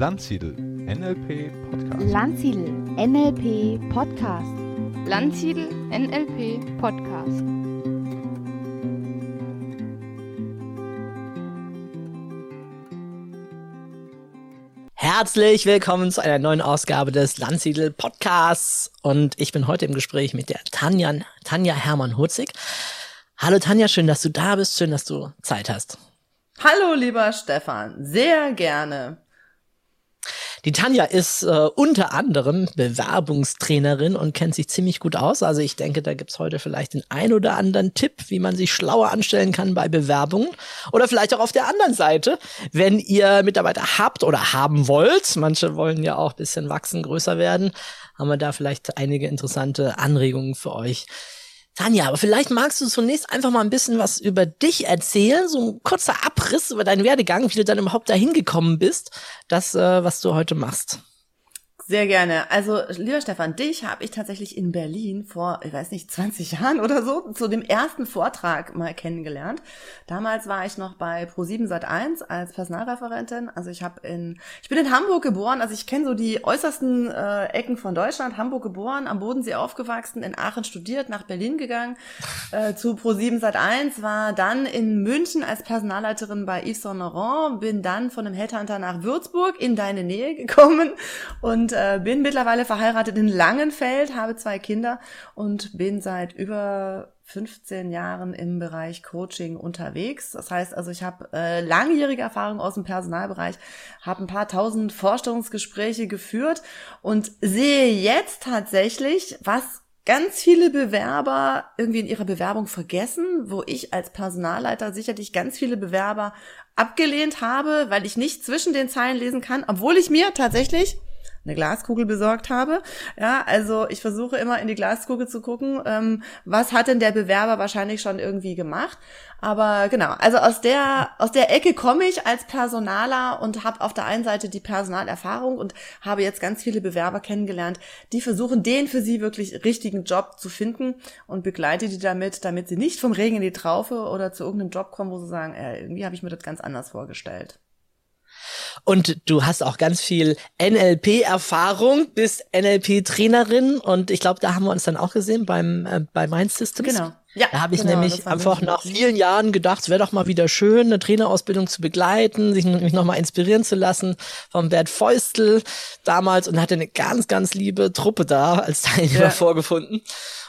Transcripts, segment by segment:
Landsiedel NLP Podcast. Landsiedel NLP Podcast. Landsiedel NLP Podcast. Herzlich willkommen zu einer neuen Ausgabe des Landsiedel Podcasts und ich bin heute im Gespräch mit der Tanja, Tanja Hermann-Hurzig. Hallo Tanja, schön, dass du da bist, schön, dass du Zeit hast. Hallo, lieber Stefan, sehr gerne. Die Tanja ist äh, unter anderem Bewerbungstrainerin und kennt sich ziemlich gut aus. Also ich denke, da gibt's heute vielleicht den ein oder anderen Tipp, wie man sich schlauer anstellen kann bei Bewerbungen. Oder vielleicht auch auf der anderen Seite, wenn ihr Mitarbeiter habt oder haben wollt. Manche wollen ja auch bisschen wachsen, größer werden. Haben wir da vielleicht einige interessante Anregungen für euch. Tanja, aber vielleicht magst du zunächst einfach mal ein bisschen was über dich erzählen, so ein kurzer Abriss über deinen Werdegang, wie du dann überhaupt dahin gekommen bist, das, äh, was du heute machst. Sehr gerne. Also, lieber Stefan, dich habe ich tatsächlich in Berlin vor, ich weiß nicht, 20 Jahren oder so, zu dem ersten Vortrag mal kennengelernt. Damals war ich noch bei Pro7 Sat1 als Personalreferentin. Also ich habe in, ich bin in Hamburg geboren, also ich kenne so die äußersten äh, Ecken von Deutschland. Hamburg geboren, am Bodensee aufgewachsen, in Aachen studiert, nach Berlin gegangen, äh, zu Pro7 Sat1, war dann in München als Personalleiterin bei Yves Saint Laurent, bin dann von einem Headhunter nach Würzburg in deine Nähe gekommen und äh, bin mittlerweile verheiratet in Langenfeld, habe zwei Kinder und bin seit über 15 Jahren im Bereich Coaching unterwegs. Das heißt also, ich habe äh, langjährige Erfahrung aus dem Personalbereich, habe ein paar tausend Vorstellungsgespräche geführt und sehe jetzt tatsächlich, was ganz viele Bewerber irgendwie in ihrer Bewerbung vergessen, wo ich als Personalleiter sicherlich ganz viele Bewerber abgelehnt habe, weil ich nicht zwischen den Zeilen lesen kann, obwohl ich mir tatsächlich eine Glaskugel besorgt habe. Ja, also ich versuche immer in die Glaskugel zu gucken, ähm, was hat denn der Bewerber wahrscheinlich schon irgendwie gemacht. Aber genau, also aus der aus der Ecke komme ich als Personaler und habe auf der einen Seite die Personalerfahrung und habe jetzt ganz viele Bewerber kennengelernt, die versuchen, den für sie wirklich richtigen Job zu finden und begleite die damit, damit sie nicht vom Regen in die Traufe oder zu irgendeinem Job kommen, wo sie sagen, äh, irgendwie habe ich mir das ganz anders vorgestellt. Und du hast auch ganz viel NLP-Erfahrung, bist NLP-Trainerin und ich glaube, da haben wir uns dann auch gesehen beim äh, bei Mind Systems. Genau. Ja, da habe ich genau, nämlich einfach nach vielen Jahren gedacht, es wäre doch mal wieder schön, eine Trainerausbildung zu begleiten, sich mich nochmal inspirieren zu lassen vom Bert Feustel damals und hatte eine ganz, ganz liebe Truppe da als Teilnehmer ja. vorgefunden.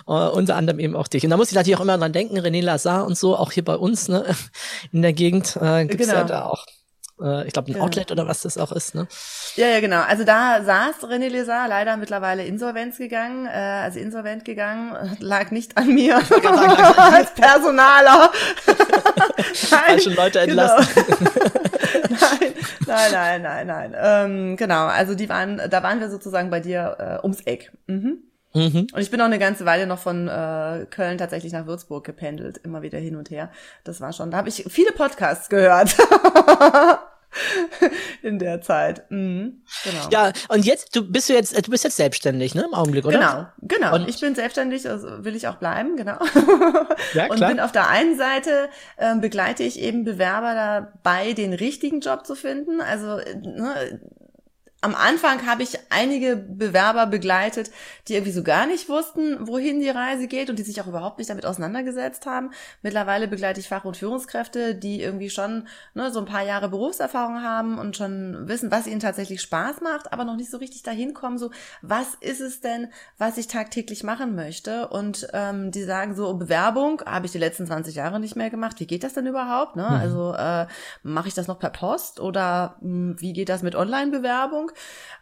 Uh, unter anderem eben auch dich. Und da muss ich natürlich auch immer dran denken, René Lazar und so, auch hier bei uns ne, in der Gegend äh, gibt's genau. ja da auch äh, ich glaube, ein. Outlet oder was das auch ist, ne? Ja, ja, genau. Also da saß René Lézard leider mittlerweile Insolvenz gegangen, äh, also insolvent gegangen, lag nicht an mir als Personaler. nein, schon Leute entlassen. Genau. nein, nein, nein, nein, nein. Ähm, genau, also die waren, da waren wir sozusagen bei dir äh, ums Eck. Mhm. Mhm. Und ich bin auch eine ganze Weile noch von äh, Köln tatsächlich nach Würzburg gependelt, immer wieder hin und her. Das war schon, da habe ich viele Podcasts gehört. in der Zeit. Mhm, genau. Ja, und jetzt, du bist du jetzt, du bist jetzt selbstständig, ne, im Augenblick, oder? Genau, genau. Und ich bin selbstständig, also will ich auch bleiben, genau. Ja, klar. Und bin auf der einen Seite, ähm, begleite ich eben Bewerber dabei, den richtigen Job zu finden. Also, ne, am Anfang habe ich einige Bewerber begleitet, die irgendwie so gar nicht wussten, wohin die Reise geht und die sich auch überhaupt nicht damit auseinandergesetzt haben. Mittlerweile begleite ich Fach- und Führungskräfte, die irgendwie schon ne, so ein paar Jahre Berufserfahrung haben und schon wissen, was ihnen tatsächlich Spaß macht, aber noch nicht so richtig dahin kommen, so was ist es denn, was ich tagtäglich machen möchte? Und ähm, die sagen so, Bewerbung habe ich die letzten 20 Jahre nicht mehr gemacht. Wie geht das denn überhaupt? Ne? Mhm. Also äh, mache ich das noch per Post oder mh, hm, wie geht das mit Online-Bewerbung?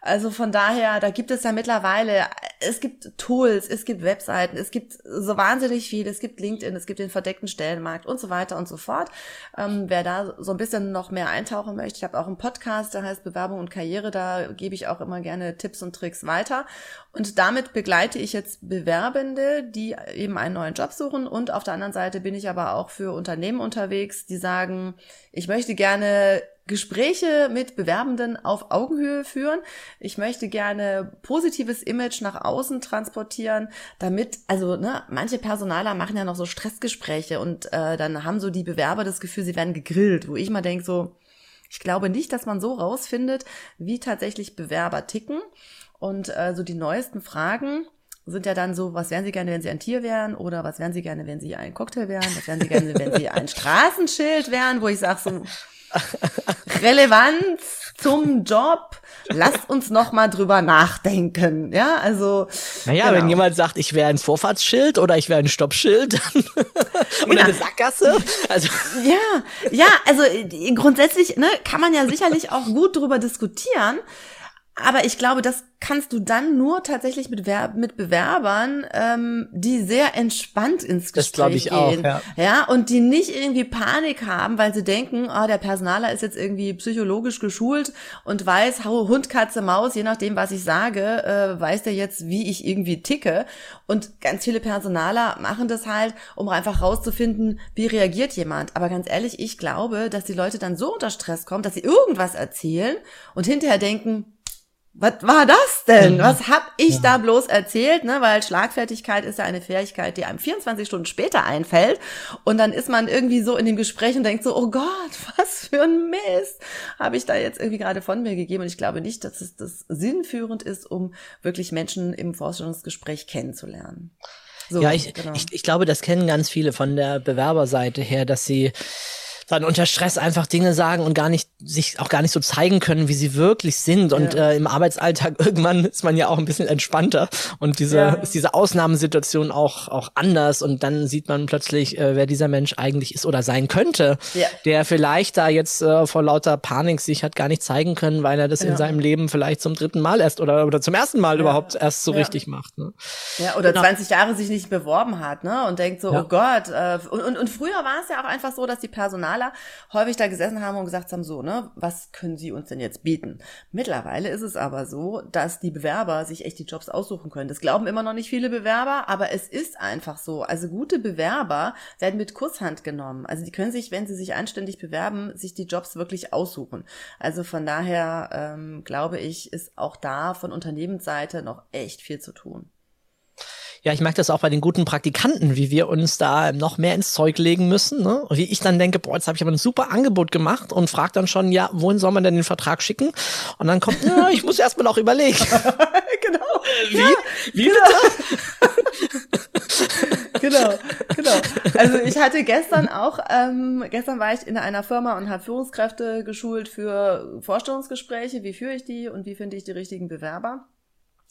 Also von daher, da gibt es ja mittlerweile, es gibt Tools, es gibt Webseiten, es gibt so wahnsinnig viel, es gibt LinkedIn, es gibt den verdeckten Stellenmarkt und so weiter und so fort. Ähm, wer da so ein bisschen noch mehr eintauchen möchte, ich habe auch einen Podcast, der heißt Bewerbung und Karriere, da gebe ich auch immer gerne Tipps und Tricks weiter. Und damit begleite ich jetzt Bewerbende, die eben einen neuen Job suchen. Und auf der anderen Seite bin ich aber auch für Unternehmen unterwegs, die sagen, ich möchte gerne Gespräche mit Bewerbenden auf Augenhöhe führen. Ich möchte gerne positives Image nach außen transportieren, damit, also ne, manche Personaler machen ja noch so Stressgespräche und äh, dann haben so die Bewerber das Gefühl, sie werden gegrillt, wo ich mal denke so, Ich glaube nicht, dass man so rausfindet, wie tatsächlich Bewerber ticken. Und äh, so die neuesten Fragen sind ja dann so, was wären Sie gerne, wenn Sie ein Tier wären? Oder was wären Sie gerne, wenn Sie ein Cocktail wären? Was wären Sie gerne, wenn Sie ein Straßenschild wären? Wo ich sage so, Relevanz zum Job, lasst uns noch mal drüber nachdenken. Ja, also. Naja, genau. wenn jemand sagt, ich wäre ein Vorfahrtsschild oder ich wäre ein Stoppschild oder genau. eine Sackgasse. Also. Ja, ja, also grundsätzlich ne, kann man ja sicherlich auch gut drüber diskutieren. Aber ich glaube, das kannst du dann nur tatsächlich mit, Ver mit Bewerbern, ähm, die sehr entspannt ins Gespräch ich gehen. Auch, ja. ja, und die nicht irgendwie Panik haben, weil sie denken, ah, oh, der Personaler ist jetzt irgendwie psychologisch geschult und weiß, hau Hund, Katze, Maus, je nachdem, was ich sage, äh, weiß der jetzt, wie ich irgendwie ticke. Und ganz viele Personaler machen das halt, um einfach rauszufinden, wie reagiert jemand. Aber ganz ehrlich, ich glaube, dass die Leute dann so unter Stress kommen, dass sie irgendwas erzählen und hinterher denken, was war das denn? Mhm. Was hab ich ja. da bloß erzählt? Ne? Weil Schlagfertigkeit ist ja eine Fähigkeit, die einem 24 Stunden später einfällt. Und dann ist man irgendwie so in dem Gespräch und denkt so, oh Gott, was für ein Mist habe ich da jetzt irgendwie gerade von mir gegeben. Und ich glaube nicht, dass es das sinnführend ist, um wirklich Menschen im Vorstellungsgespräch kennenzulernen. So, ja, ich, genau. ich, ich glaube, das kennen ganz viele von der Bewerberseite her, dass sie dann unter Stress einfach Dinge sagen und gar nicht sich auch gar nicht so zeigen können, wie sie wirklich sind. Und ja. äh, im Arbeitsalltag irgendwann ist man ja auch ein bisschen entspannter und diese ja. ist diese Ausnahmesituation auch auch anders und dann sieht man plötzlich, äh, wer dieser Mensch eigentlich ist oder sein könnte, ja. der vielleicht da jetzt äh, vor lauter Panik sich hat gar nicht zeigen können, weil er das in seinem Leben vielleicht zum dritten Mal erst oder oder zum ersten Mal überhaupt erst so richtig macht. Ne? Ja, oder genau. 20 Jahre sich nicht beworben hat, ne? Und denkt so, oh Gott. Äh, und, und, und früher war es ja auch einfach so, dass die Personal Personaler häufig da gesessen haben und gesagt haben, so, ne, was können Sie uns denn jetzt bieten? Mittlerweile ist es aber so, dass die Bewerber sich echt die Jobs aussuchen können. Das glauben immer noch nicht viele Bewerber, aber es ist einfach so. Also gute Bewerber werden mit Kusshand genommen. Also die können sich, wenn sie sich anständig bewerben, sich die Jobs wirklich aussuchen. Also von daher ähm, glaube ich, ist auch da von Unternehmensseite noch echt viel zu tun. Ja, ich merke das auch bei den guten Praktikanten, wie wir uns da noch mehr ins Zeug legen müssen. Ne? Wie ich dann denke, boah, jetzt habe ich aber ein super Angebot gemacht und frage dann schon, ja, wohin soll man denn den Vertrag schicken? Und dann kommt, ja, ich muss erst mal noch überlegen. genau. Wie? Ja, wie genau. genau, genau. Also ich hatte gestern auch, ähm, gestern war ich in einer Firma und habe Führungskräfte geschult für Vorstellungsgespräche. Wie führe ich die und wie finde ich die richtigen Bewerber?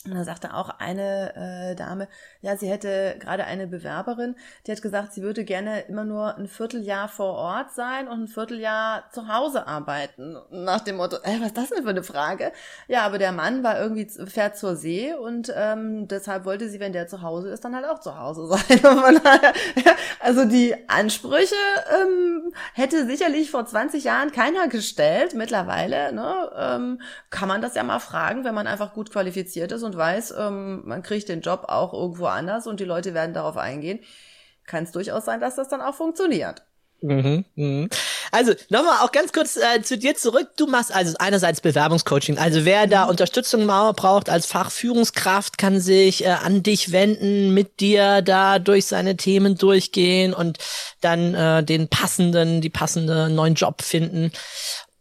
Und da sagte auch eine äh, Dame, ja, sie hätte gerade eine Bewerberin, die hat gesagt, sie würde gerne immer nur ein Vierteljahr vor Ort sein und ein Vierteljahr zu Hause arbeiten. Nach dem Motto, äh, was ist das denn für eine Frage? Ja, aber der Mann war irgendwie, fährt zur See und ähm, deshalb wollte sie, wenn der zu Hause ist, dann halt auch zu Hause sein. Also die Ansprüche ähm, hätte sicherlich vor 20 Jahren keiner gestellt. Mittlerweile ne, ähm, kann man das ja mal fragen, wenn man einfach gut qualifiziert ist und weiß, ähm, man kriegt den Job auch irgendwo anders und die Leute werden darauf eingehen, kann es durchaus sein, dass das dann auch funktioniert. Mhm, mhm. Also nochmal auch ganz kurz äh, zu dir zurück. Du machst also einerseits Bewerbungscoaching. Also wer da mhm. Unterstützung braucht als Fachführungskraft, kann sich äh, an dich wenden, mit dir da durch seine Themen durchgehen und dann äh, den passenden, die passende neuen Job finden.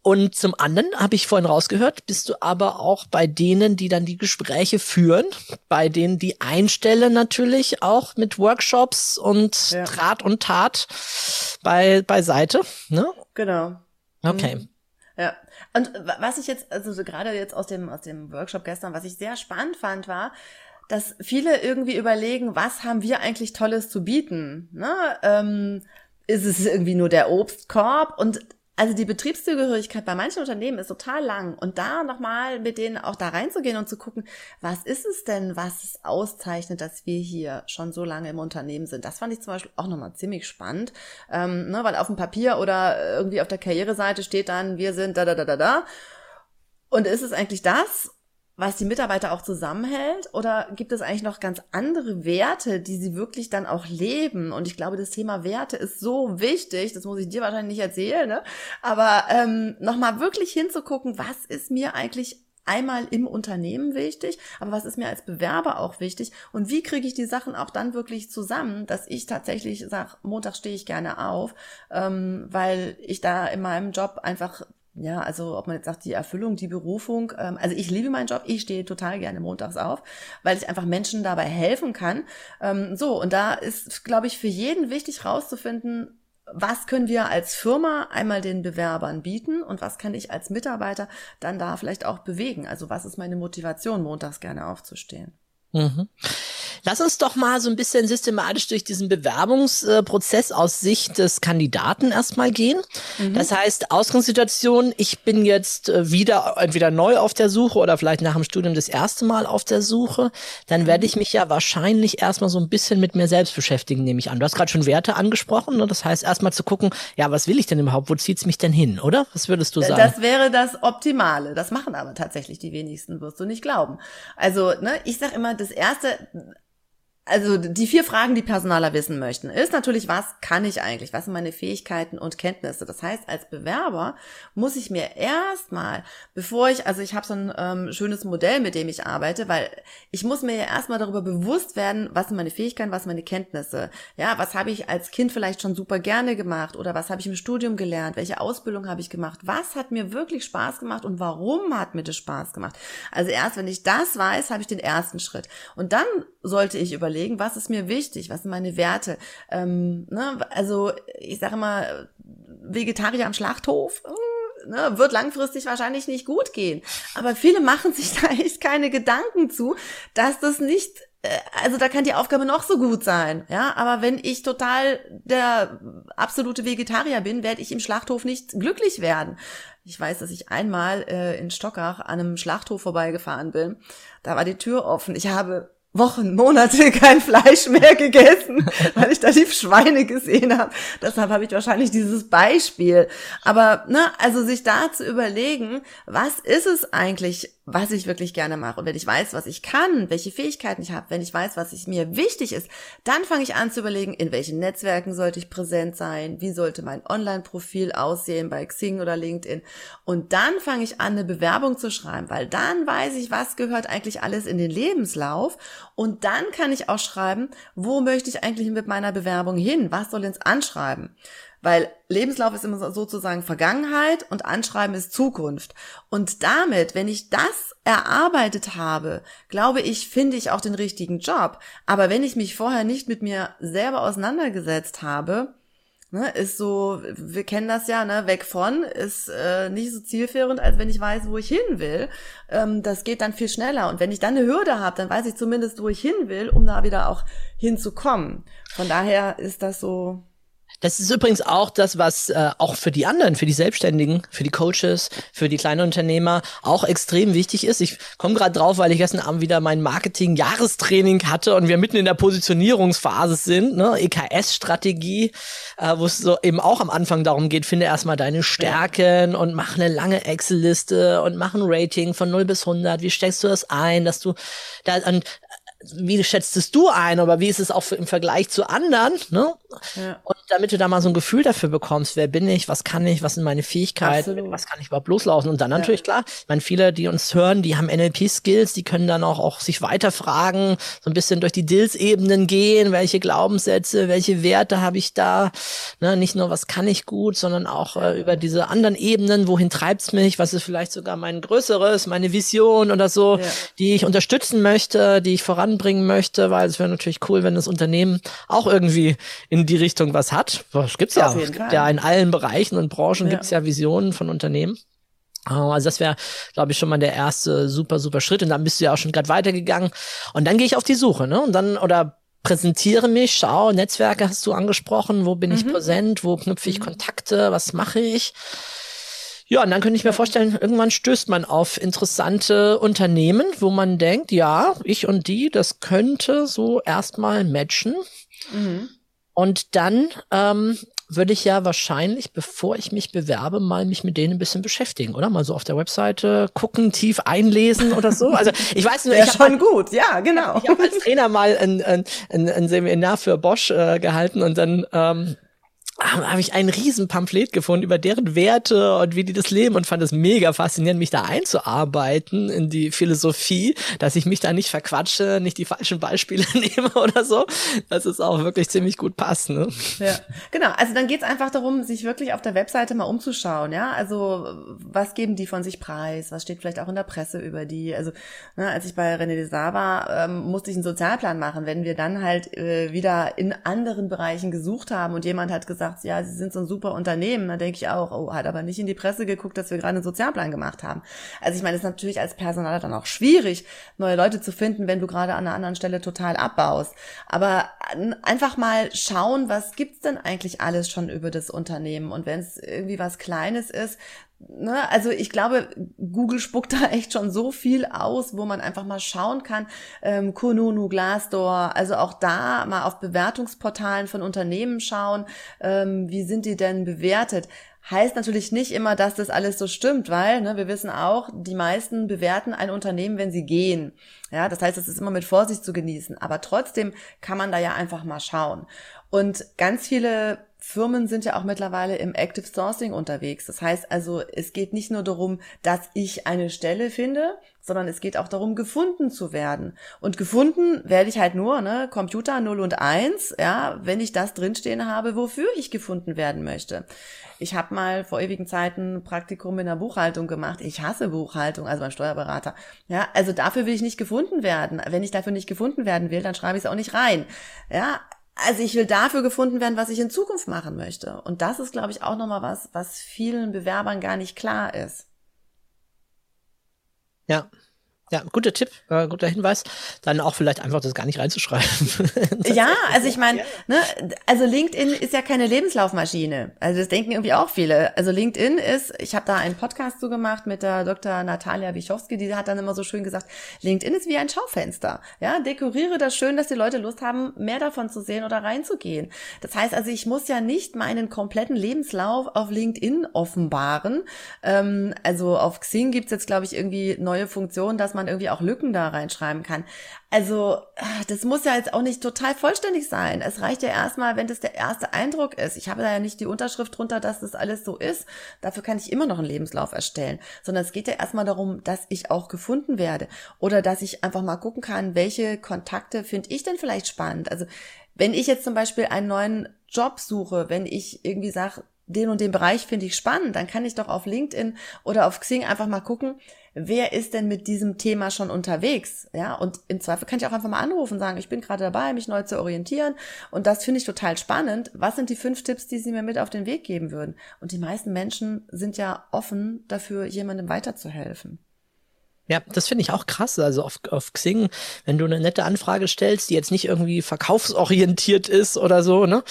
Und zum anderen habe ich vorhin rausgehört, bist du aber auch bei denen, die dann die Gespräche führen, bei denen die einstellen natürlich auch mit Workshops und ja. Draht und Tat bei beiseite, ne? Genau. Okay. Mhm. Ja. Und was ich jetzt, also so gerade jetzt aus dem, aus dem Workshop gestern, was ich sehr spannend fand, war, dass viele irgendwie überlegen, was haben wir eigentlich Tolles zu bieten? Ne? Ähm, ist es irgendwie nur der Obstkorb? Und also die Betriebszugehörigkeit bei manchen Unternehmen ist total lang und da nochmal mit denen auch da reinzugehen und zu gucken, was ist es denn, was es auszeichnet, dass wir hier schon so lange im Unternehmen sind. Das fand ich zum Beispiel auch nochmal ziemlich spannend, ähm, ne, weil auf dem Papier oder irgendwie auf der Karriereseite steht dann, wir sind da da da da da. Und ist es eigentlich das? Was die Mitarbeiter auch zusammenhält? Oder gibt es eigentlich noch ganz andere Werte, die sie wirklich dann auch leben? Und ich glaube, das Thema Werte ist so wichtig, das muss ich dir wahrscheinlich nicht erzählen, ne? aber ähm, nochmal wirklich hinzugucken, was ist mir eigentlich einmal im Unternehmen wichtig, aber was ist mir als Bewerber auch wichtig und wie kriege ich die Sachen auch dann wirklich zusammen, dass ich tatsächlich sage, Montag stehe ich gerne auf, ähm, weil ich da in meinem Job einfach ja, also ob man jetzt sagt, die Erfüllung, die Berufung. Ähm, also ich liebe meinen Job, ich stehe total gerne montags auf, weil ich einfach Menschen dabei helfen kann. Ähm, so, und da ist, glaube ich, für jeden wichtig rauszufinden, was können wir als Firma einmal den Bewerbern bieten und was kann ich als Mitarbeiter dann da vielleicht auch bewegen? Also was ist meine Motivation, montags gerne aufzustehen? Mhm. Lass uns doch mal so ein bisschen systematisch durch diesen Bewerbungsprozess aus Sicht des Kandidaten erstmal gehen. Mhm. Das heißt, Ausgangssituation, ich bin jetzt äh, wieder entweder neu auf der Suche oder vielleicht nach dem Studium das erste Mal auf der Suche. Dann werde ich mich ja wahrscheinlich erstmal so ein bisschen mit mir selbst beschäftigen, nehme ich an. Du hast gerade schon Werte angesprochen. Ne? Das heißt, erstmal zu gucken, ja, was will ich denn überhaupt? Wo zieht's mich denn hin, oder? Was würdest du sagen? Das wäre das Optimale. Das machen aber tatsächlich die wenigsten, wirst du nicht glauben. Also, ne, ich sag immer, das erste, also die vier Fragen, die Personaler wissen möchten, ist natürlich, was kann ich eigentlich? Was sind meine Fähigkeiten und Kenntnisse? Das heißt, als Bewerber muss ich mir erstmal, bevor ich, also ich habe so ein ähm, schönes Modell, mit dem ich arbeite, weil ich muss mir ja erstmal darüber bewusst werden, was sind meine Fähigkeiten, was sind meine Kenntnisse? Ja, was habe ich als Kind vielleicht schon super gerne gemacht oder was habe ich im Studium gelernt? Welche Ausbildung habe ich gemacht? Was hat mir wirklich Spaß gemacht und warum hat mir das Spaß gemacht? Also erst wenn ich das weiß, habe ich den ersten Schritt. Und dann sollte ich überlegen, was ist mir wichtig, was sind meine Werte. Ähm, ne? Also ich sage mal, Vegetarier am Schlachthof. Äh, ne, wird langfristig wahrscheinlich nicht gut gehen. Aber viele machen sich da echt keine Gedanken zu, dass das nicht äh, also da kann die Aufgabe noch so gut sein, ja, aber wenn ich total der absolute Vegetarier bin, werde ich im Schlachthof nicht glücklich werden. Ich weiß, dass ich einmal äh, in Stockach an einem Schlachthof vorbeigefahren bin. Da war die Tür offen. Ich habe Wochen, Monate kein Fleisch mehr gegessen, weil ich da die Schweine gesehen habe. Deshalb habe ich wahrscheinlich dieses Beispiel. Aber ne, also sich da zu überlegen, was ist es eigentlich, was ich wirklich gerne mache. Und wenn ich weiß, was ich kann, welche Fähigkeiten ich habe, wenn ich weiß, was ich, mir wichtig ist, dann fange ich an zu überlegen, in welchen Netzwerken sollte ich präsent sein, wie sollte mein Online-Profil aussehen bei Xing oder LinkedIn. Und dann fange ich an, eine Bewerbung zu schreiben, weil dann weiß ich, was gehört eigentlich alles in den Lebenslauf. Und dann kann ich auch schreiben, wo möchte ich eigentlich mit meiner Bewerbung hin? Was soll ins Anschreiben? Weil Lebenslauf ist immer sozusagen Vergangenheit und Anschreiben ist Zukunft. Und damit, wenn ich das erarbeitet habe, glaube ich, finde ich auch den richtigen Job. Aber wenn ich mich vorher nicht mit mir selber auseinandergesetzt habe, ne, ist so, wir kennen das ja, ne, weg von, ist äh, nicht so zielführend, als wenn ich weiß, wo ich hin will. Ähm, das geht dann viel schneller. Und wenn ich dann eine Hürde habe, dann weiß ich zumindest, wo ich hin will, um da wieder auch hinzukommen. Von daher ist das so das ist übrigens auch das, was äh, auch für die anderen, für die Selbstständigen, für die Coaches, für die kleinen Unternehmer auch extrem wichtig ist. Ich komme gerade drauf, weil ich gestern Abend wieder mein Marketing-Jahrestraining hatte und wir mitten in der Positionierungsphase sind, ne? EKS-Strategie, äh, wo es so eben auch am Anfang darum geht, finde erstmal deine Stärken und mach eine lange Excel-Liste und mach ein Rating von 0 bis 100. Wie steckst du das ein, dass du da an wie schätzt es du ein, aber wie ist es auch im Vergleich zu anderen, ne? Ja. Und damit du da mal so ein Gefühl dafür bekommst, wer bin ich, was kann ich, was sind meine Fähigkeiten, Absolut. was kann ich überhaupt loslaufen und dann natürlich ja. klar, ich meine, viele, die uns hören, die haben NLP-Skills, die können dann auch, auch sich weiterfragen, so ein bisschen durch die Dills-Ebenen gehen, welche Glaubenssätze, welche Werte habe ich da, ne? nicht nur, was kann ich gut, sondern auch äh, über diese anderen Ebenen, wohin treibt's mich, was ist vielleicht sogar mein größeres, meine Vision oder so, ja. die ich unterstützen möchte, die ich voran voranbringen möchte, weil es wäre natürlich cool, wenn das Unternehmen auch irgendwie in die Richtung was hat. Das gibt's ja. ja es gibt ja in allen Bereichen und Branchen ja. gibt's ja Visionen von Unternehmen. Also das wäre, glaube ich, schon mal der erste super, super Schritt. Und dann bist du ja auch schon gerade weitergegangen. Und dann gehe ich auf die Suche, ne? Und dann, oder präsentiere mich, schau, Netzwerke hast du angesprochen, wo bin mhm. ich präsent, wo knüpfe ich mhm. Kontakte, was mache ich? Ja, und dann könnte ich mir vorstellen, irgendwann stößt man auf interessante Unternehmen, wo man denkt, ja, ich und die, das könnte so erstmal matchen. Mhm. Und dann ähm, würde ich ja wahrscheinlich, bevor ich mich bewerbe, mal mich mit denen ein bisschen beschäftigen, oder? Mal so auf der Webseite gucken, tief einlesen oder so. Also ich weiß nur, ich schon halt, gut, ja, genau. Ich habe als Trainer mal ein, ein, ein, ein Seminar für Bosch äh, gehalten und dann ähm, habe ich ein Riesenpamphlet gefunden über deren Werte und wie die das leben und fand es mega faszinierend, mich da einzuarbeiten in die Philosophie, dass ich mich da nicht verquatsche, nicht die falschen Beispiele nehme oder so. Das ist auch wirklich ziemlich gut passt. Ne? Ja, genau. Also dann geht's einfach darum, sich wirklich auf der Webseite mal umzuschauen. Ja, also was geben die von sich preis? Was steht vielleicht auch in der Presse über die? Also ne, als ich bei René Desar war, ähm, musste ich einen Sozialplan machen. Wenn wir dann halt äh, wieder in anderen Bereichen gesucht haben und jemand hat gesagt, ja, sie sind so ein super Unternehmen, dann denke ich auch, oh, hat aber nicht in die Presse geguckt, dass wir gerade einen Sozialplan gemacht haben. Also ich meine, es ist natürlich als Personaler dann auch schwierig, neue Leute zu finden, wenn du gerade an einer anderen Stelle total abbaust. Aber einfach mal schauen, was gibt's denn eigentlich alles schon über das Unternehmen? Und wenn es irgendwie was Kleines ist, Ne, also ich glaube, Google spuckt da echt schon so viel aus, wo man einfach mal schauen kann. Ähm, Kununu, Glassdoor, also auch da mal auf Bewertungsportalen von Unternehmen schauen, ähm, wie sind die denn bewertet. Heißt natürlich nicht immer, dass das alles so stimmt, weil ne, wir wissen auch, die meisten bewerten ein Unternehmen, wenn sie gehen. Ja, das heißt, es ist immer mit Vorsicht zu genießen. Aber trotzdem kann man da ja einfach mal schauen. Und ganz viele Firmen sind ja auch mittlerweile im Active Sourcing unterwegs. Das heißt also, es geht nicht nur darum, dass ich eine Stelle finde, sondern es geht auch darum, gefunden zu werden. Und gefunden werde ich halt nur, ne, Computer 0 und 1, ja, wenn ich das drinstehen habe, wofür ich gefunden werden möchte. Ich habe mal vor ewigen Zeiten Praktikum in der Buchhaltung gemacht. Ich hasse Buchhaltung, also beim Steuerberater. Ja, also dafür will ich nicht gefunden werden. Wenn ich dafür nicht gefunden werden will, dann schreibe ich es auch nicht rein. Ja, also ich will dafür gefunden werden, was ich in Zukunft machen möchte. Und das ist, glaube ich, auch nochmal was, was vielen Bewerbern gar nicht klar ist. Ja, ja, guter Tipp, äh, guter Hinweis. Dann auch vielleicht einfach das gar nicht reinzuschreiben. ja, also ich meine, ne, also LinkedIn ist ja keine Lebenslaufmaschine. Also das denken irgendwie auch viele. Also LinkedIn ist, ich habe da einen Podcast zu gemacht mit der Dr. Natalia Wichowski, die hat dann immer so schön gesagt, LinkedIn ist wie ein Schaufenster. Ja, dekoriere das schön, dass die Leute Lust haben, mehr davon zu sehen oder reinzugehen. Das heißt also, ich muss ja nicht meinen kompletten Lebenslauf auf LinkedIn offenbaren. Ähm, also auf Xing gibt's jetzt, glaube ich, irgendwie neue Funktionen, dass man man irgendwie auch Lücken da reinschreiben kann. Also, ah, das muss ja jetzt auch nicht total vollständig sein. Es reicht ja erstmal, wenn das der erste Eindruck ist. Ich habe da ja nicht die Unterschrift drunter, dass das alles so ist. Dafür kann ich immer noch einen Lebenslauf erstellen. Sondern es geht ja erstmal darum, dass ich auch gefunden werde. Oder dass ich einfach mal gucken kann, welche Kontakte finde ich denn vielleicht spannend. Also, wenn ich jetzt zum Beispiel einen neuen Job suche, wenn ich irgendwie sage, den und den Bereich finde ich spannend, dann kann ich doch auf LinkedIn oder auf Xing einfach mal gucken, wer ist denn mit diesem Thema schon unterwegs? Ja, und im Zweifel kann ich auch einfach mal anrufen und sagen, ich bin gerade dabei, mich neu zu orientieren und das finde ich total spannend. Was sind die fünf Tipps, die Sie mir mit auf den Weg geben würden? Und die meisten Menschen sind ja offen dafür, jemandem weiterzuhelfen. Ja, das finde ich auch krass. Also auf, auf Xing, wenn du eine nette Anfrage stellst, die jetzt nicht irgendwie verkaufsorientiert ist oder so, ne?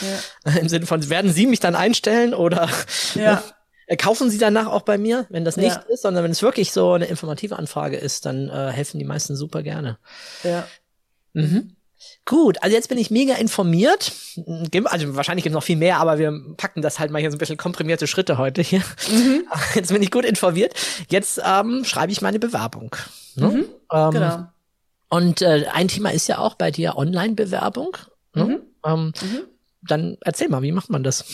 Ja. Im Sinne von, werden Sie mich dann einstellen oder ja. Äh, kaufen Sie danach auch bei mir, wenn das nicht ja. ist, sondern wenn es wirklich so eine informative Anfrage ist, dann äh, helfen die meisten super gerne. Ja. Mhm. Gut, also jetzt bin ich mega informiert. Also wahrscheinlich gibt es noch viel mehr, aber wir packen das halt mal hier so ein bisschen komprimierte Schritte heute hier. Mhm. Jetzt bin ich gut informiert. Jetzt ähm, schreibe ich meine Bewerbung. Ne? Mhm, ähm, genau. Und äh, ein Thema ist ja auch bei dir Online-Bewerbung. Ne? Mhm. Ähm, mhm dann erzähl mal, wie macht man das?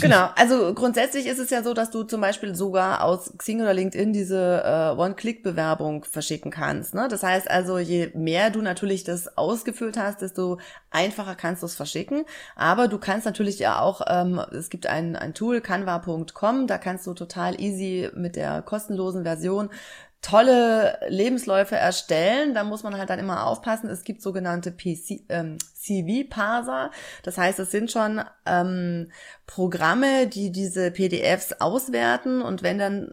Genau, also grundsätzlich ist es ja so, dass du zum Beispiel sogar aus Xing oder LinkedIn diese äh, One-Click-Bewerbung verschicken kannst. Ne? Das heißt also, je mehr du natürlich das ausgefüllt hast, desto einfacher kannst du es verschicken. Aber du kannst natürlich ja auch, ähm, es gibt ein, ein Tool, canva.com, da kannst du total easy mit der kostenlosen Version tolle Lebensläufe erstellen. Da muss man halt dann immer aufpassen. Es gibt sogenannte PC, ähm, CV-Parser. Das heißt, es sind schon ähm, Programme, die diese PDFs auswerten und wenn dann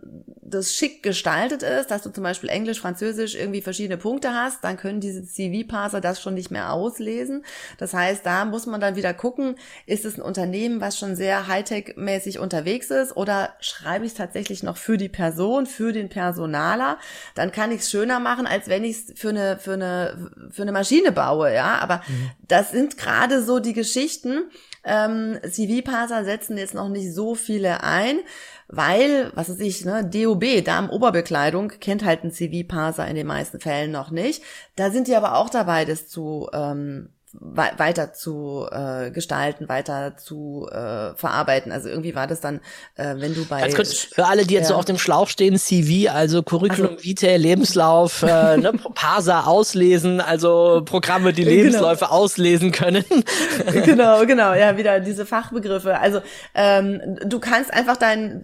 das schick gestaltet ist, dass du zum Beispiel Englisch, Französisch irgendwie verschiedene Punkte hast, dann können diese CV-Parser das schon nicht mehr auslesen. Das heißt, da muss man dann wieder gucken, ist es ein Unternehmen, was schon sehr Hightech-mäßig unterwegs ist oder schreibe ich es tatsächlich noch für die Person, für den Personaler? Dann kann ich es schöner machen, als wenn ich es für eine, für eine, für eine Maschine baue, ja. Aber mhm. Das sind gerade so die Geschichten, ähm, CV-Parser setzen jetzt noch nicht so viele ein, weil, was weiß ich, ne, DOB, Damenoberbekleidung, kennt halt ein CV-Parser in den meisten Fällen noch nicht. Da sind die aber auch dabei, das zu ähm, weiter zu äh, gestalten, weiter zu äh, verarbeiten. Also irgendwie war das dann, äh, wenn du bei Ganz kurz, für alle, die jetzt ja. so auf dem Schlauch stehen, CV, also Curriculum also, Vitae, Lebenslauf, äh, ne, Parser auslesen, also Programme, die genau. Lebensläufe genau. auslesen können. genau, genau, ja, wieder diese Fachbegriffe. Also ähm, du kannst einfach dein,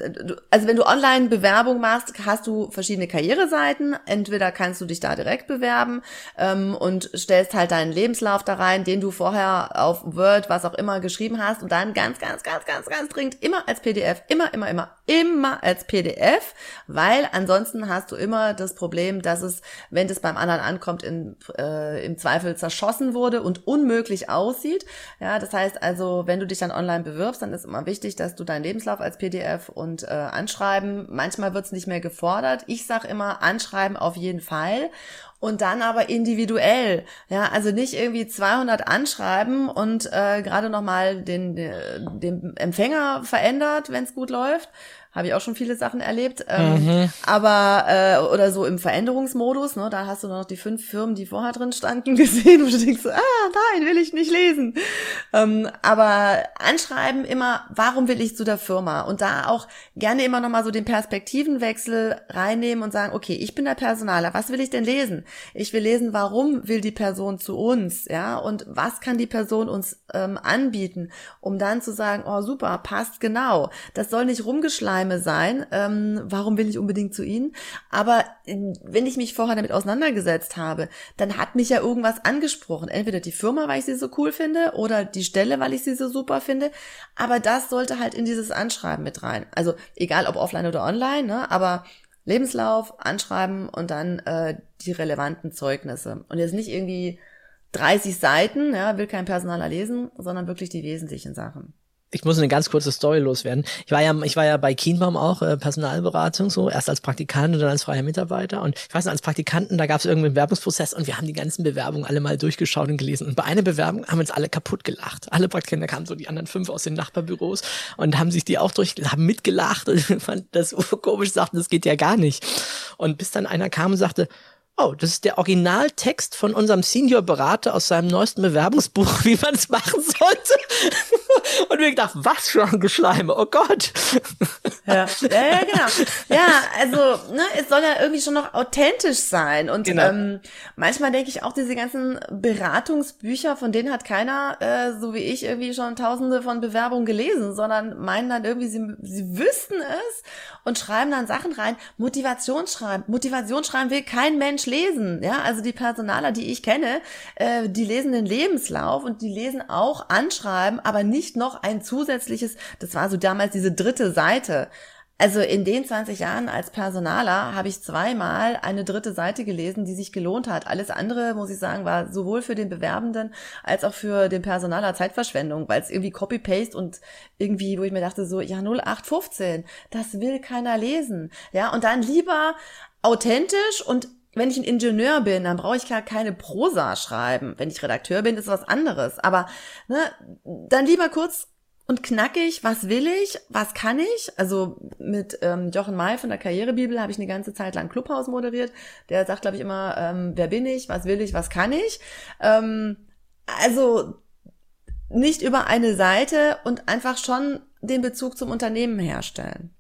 also wenn du online Bewerbung machst, hast du verschiedene Karriereseiten. Entweder kannst du dich da direkt bewerben ähm, und stellst halt deinen Lebenslauf da rein, den du vorher auf Word, was auch immer geschrieben hast und dann ganz, ganz, ganz, ganz, ganz dringend immer als PDF, immer, immer, immer, immer als PDF, weil ansonsten hast du immer das Problem, dass es, wenn es beim anderen ankommt, in, äh, im Zweifel zerschossen wurde und unmöglich aussieht. Ja, das heißt also, wenn du dich dann online bewirbst, dann ist immer wichtig, dass du deinen Lebenslauf als PDF und äh, anschreiben. Manchmal wird es nicht mehr gefordert. Ich sag immer anschreiben auf jeden Fall und dann aber individuell. Ja, also nicht irgendwie 200 anschreiben und äh, gerade noch mal den, den Empfänger verändert, wenn es gut läuft, habe ich auch schon viele Sachen erlebt. Ähm, mhm. Aber, äh, oder so im Veränderungsmodus, ne, da hast du noch die fünf Firmen, die vorher drin standen, gesehen, wo du denkst, ah, nein, will ich nicht lesen. Ähm, aber anschreiben immer, warum will ich zu der Firma? Und da auch gerne immer nochmal so den Perspektivenwechsel reinnehmen und sagen, okay, ich bin der Personaler, was will ich denn lesen? Ich will lesen, warum will die Person zu uns, ja, und was kann die Person uns ähm, anbieten, um dann zu sagen, oh super, passt genau. Das soll nicht rumgeschleimt Heime sein. Ähm, warum will ich unbedingt zu ihnen? Aber äh, wenn ich mich vorher damit auseinandergesetzt habe, dann hat mich ja irgendwas angesprochen. Entweder die Firma, weil ich sie so cool finde, oder die Stelle, weil ich sie so super finde. Aber das sollte halt in dieses Anschreiben mit rein. Also egal ob offline oder online, ne? aber Lebenslauf, Anschreiben und dann äh, die relevanten Zeugnisse. Und jetzt nicht irgendwie 30 Seiten, ja, will kein Personaler lesen, sondern wirklich die wesentlichen Sachen ich muss eine ganz kurze Story loswerden. Ich war ja, ich war ja bei Kienbaum auch, äh, Personalberatung, so, erst als Praktikant und dann als freier Mitarbeiter. Und ich weiß noch, als Praktikanten, da gab es irgendeinen Bewerbungsprozess und wir haben die ganzen Bewerbungen alle mal durchgeschaut und gelesen. Und bei einer Bewerbung haben uns alle kaputt gelacht. Alle Praktikanten, da kamen so die anderen fünf aus den Nachbarbüros und haben sich die auch durch, haben mitgelacht und fand das komisch, sagten, das geht ja gar nicht. Und bis dann einer kam und sagte, Oh, das ist der Originaltext von unserem Senior-Berater aus seinem neuesten Bewerbungsbuch, wie man es machen sollte. Und wir gedacht, was für ein Geschleime, oh Gott. Ja, ja, ja genau. Ja, also, ne, es soll ja irgendwie schon noch authentisch sein. Und genau. ähm, manchmal denke ich auch, diese ganzen Beratungsbücher, von denen hat keiner, äh, so wie ich, irgendwie schon tausende von Bewerbungen gelesen, sondern meinen dann irgendwie, sie, sie wüssten es und schreiben dann Sachen rein. Motivationsschreiben. Motivationsschreiben will kein Mensch lesen. Ja, also die Personaler, die ich kenne, äh, die lesen den Lebenslauf und die lesen auch Anschreiben, aber nicht noch ein zusätzliches, das war so damals diese dritte Seite. Also in den 20 Jahren als Personaler habe ich zweimal eine dritte Seite gelesen, die sich gelohnt hat. Alles andere, muss ich sagen, war sowohl für den Bewerbenden als auch für den Personaler Zeitverschwendung, weil es irgendwie Copy-Paste und irgendwie, wo ich mir dachte, so, ja, 0815, das will keiner lesen. Ja, und dann lieber authentisch und wenn ich ein Ingenieur bin, dann brauche ich gar keine Prosa schreiben. Wenn ich Redakteur bin, ist was anderes. Aber ne, dann lieber kurz und knackig, was will ich, was kann ich? Also mit ähm, Jochen May von der Karrierebibel habe ich eine ganze Zeit lang Clubhaus moderiert. Der sagt, glaube ich, immer, ähm, wer bin ich, was will ich, was kann ich? Ähm, also nicht über eine Seite und einfach schon den Bezug zum Unternehmen herstellen.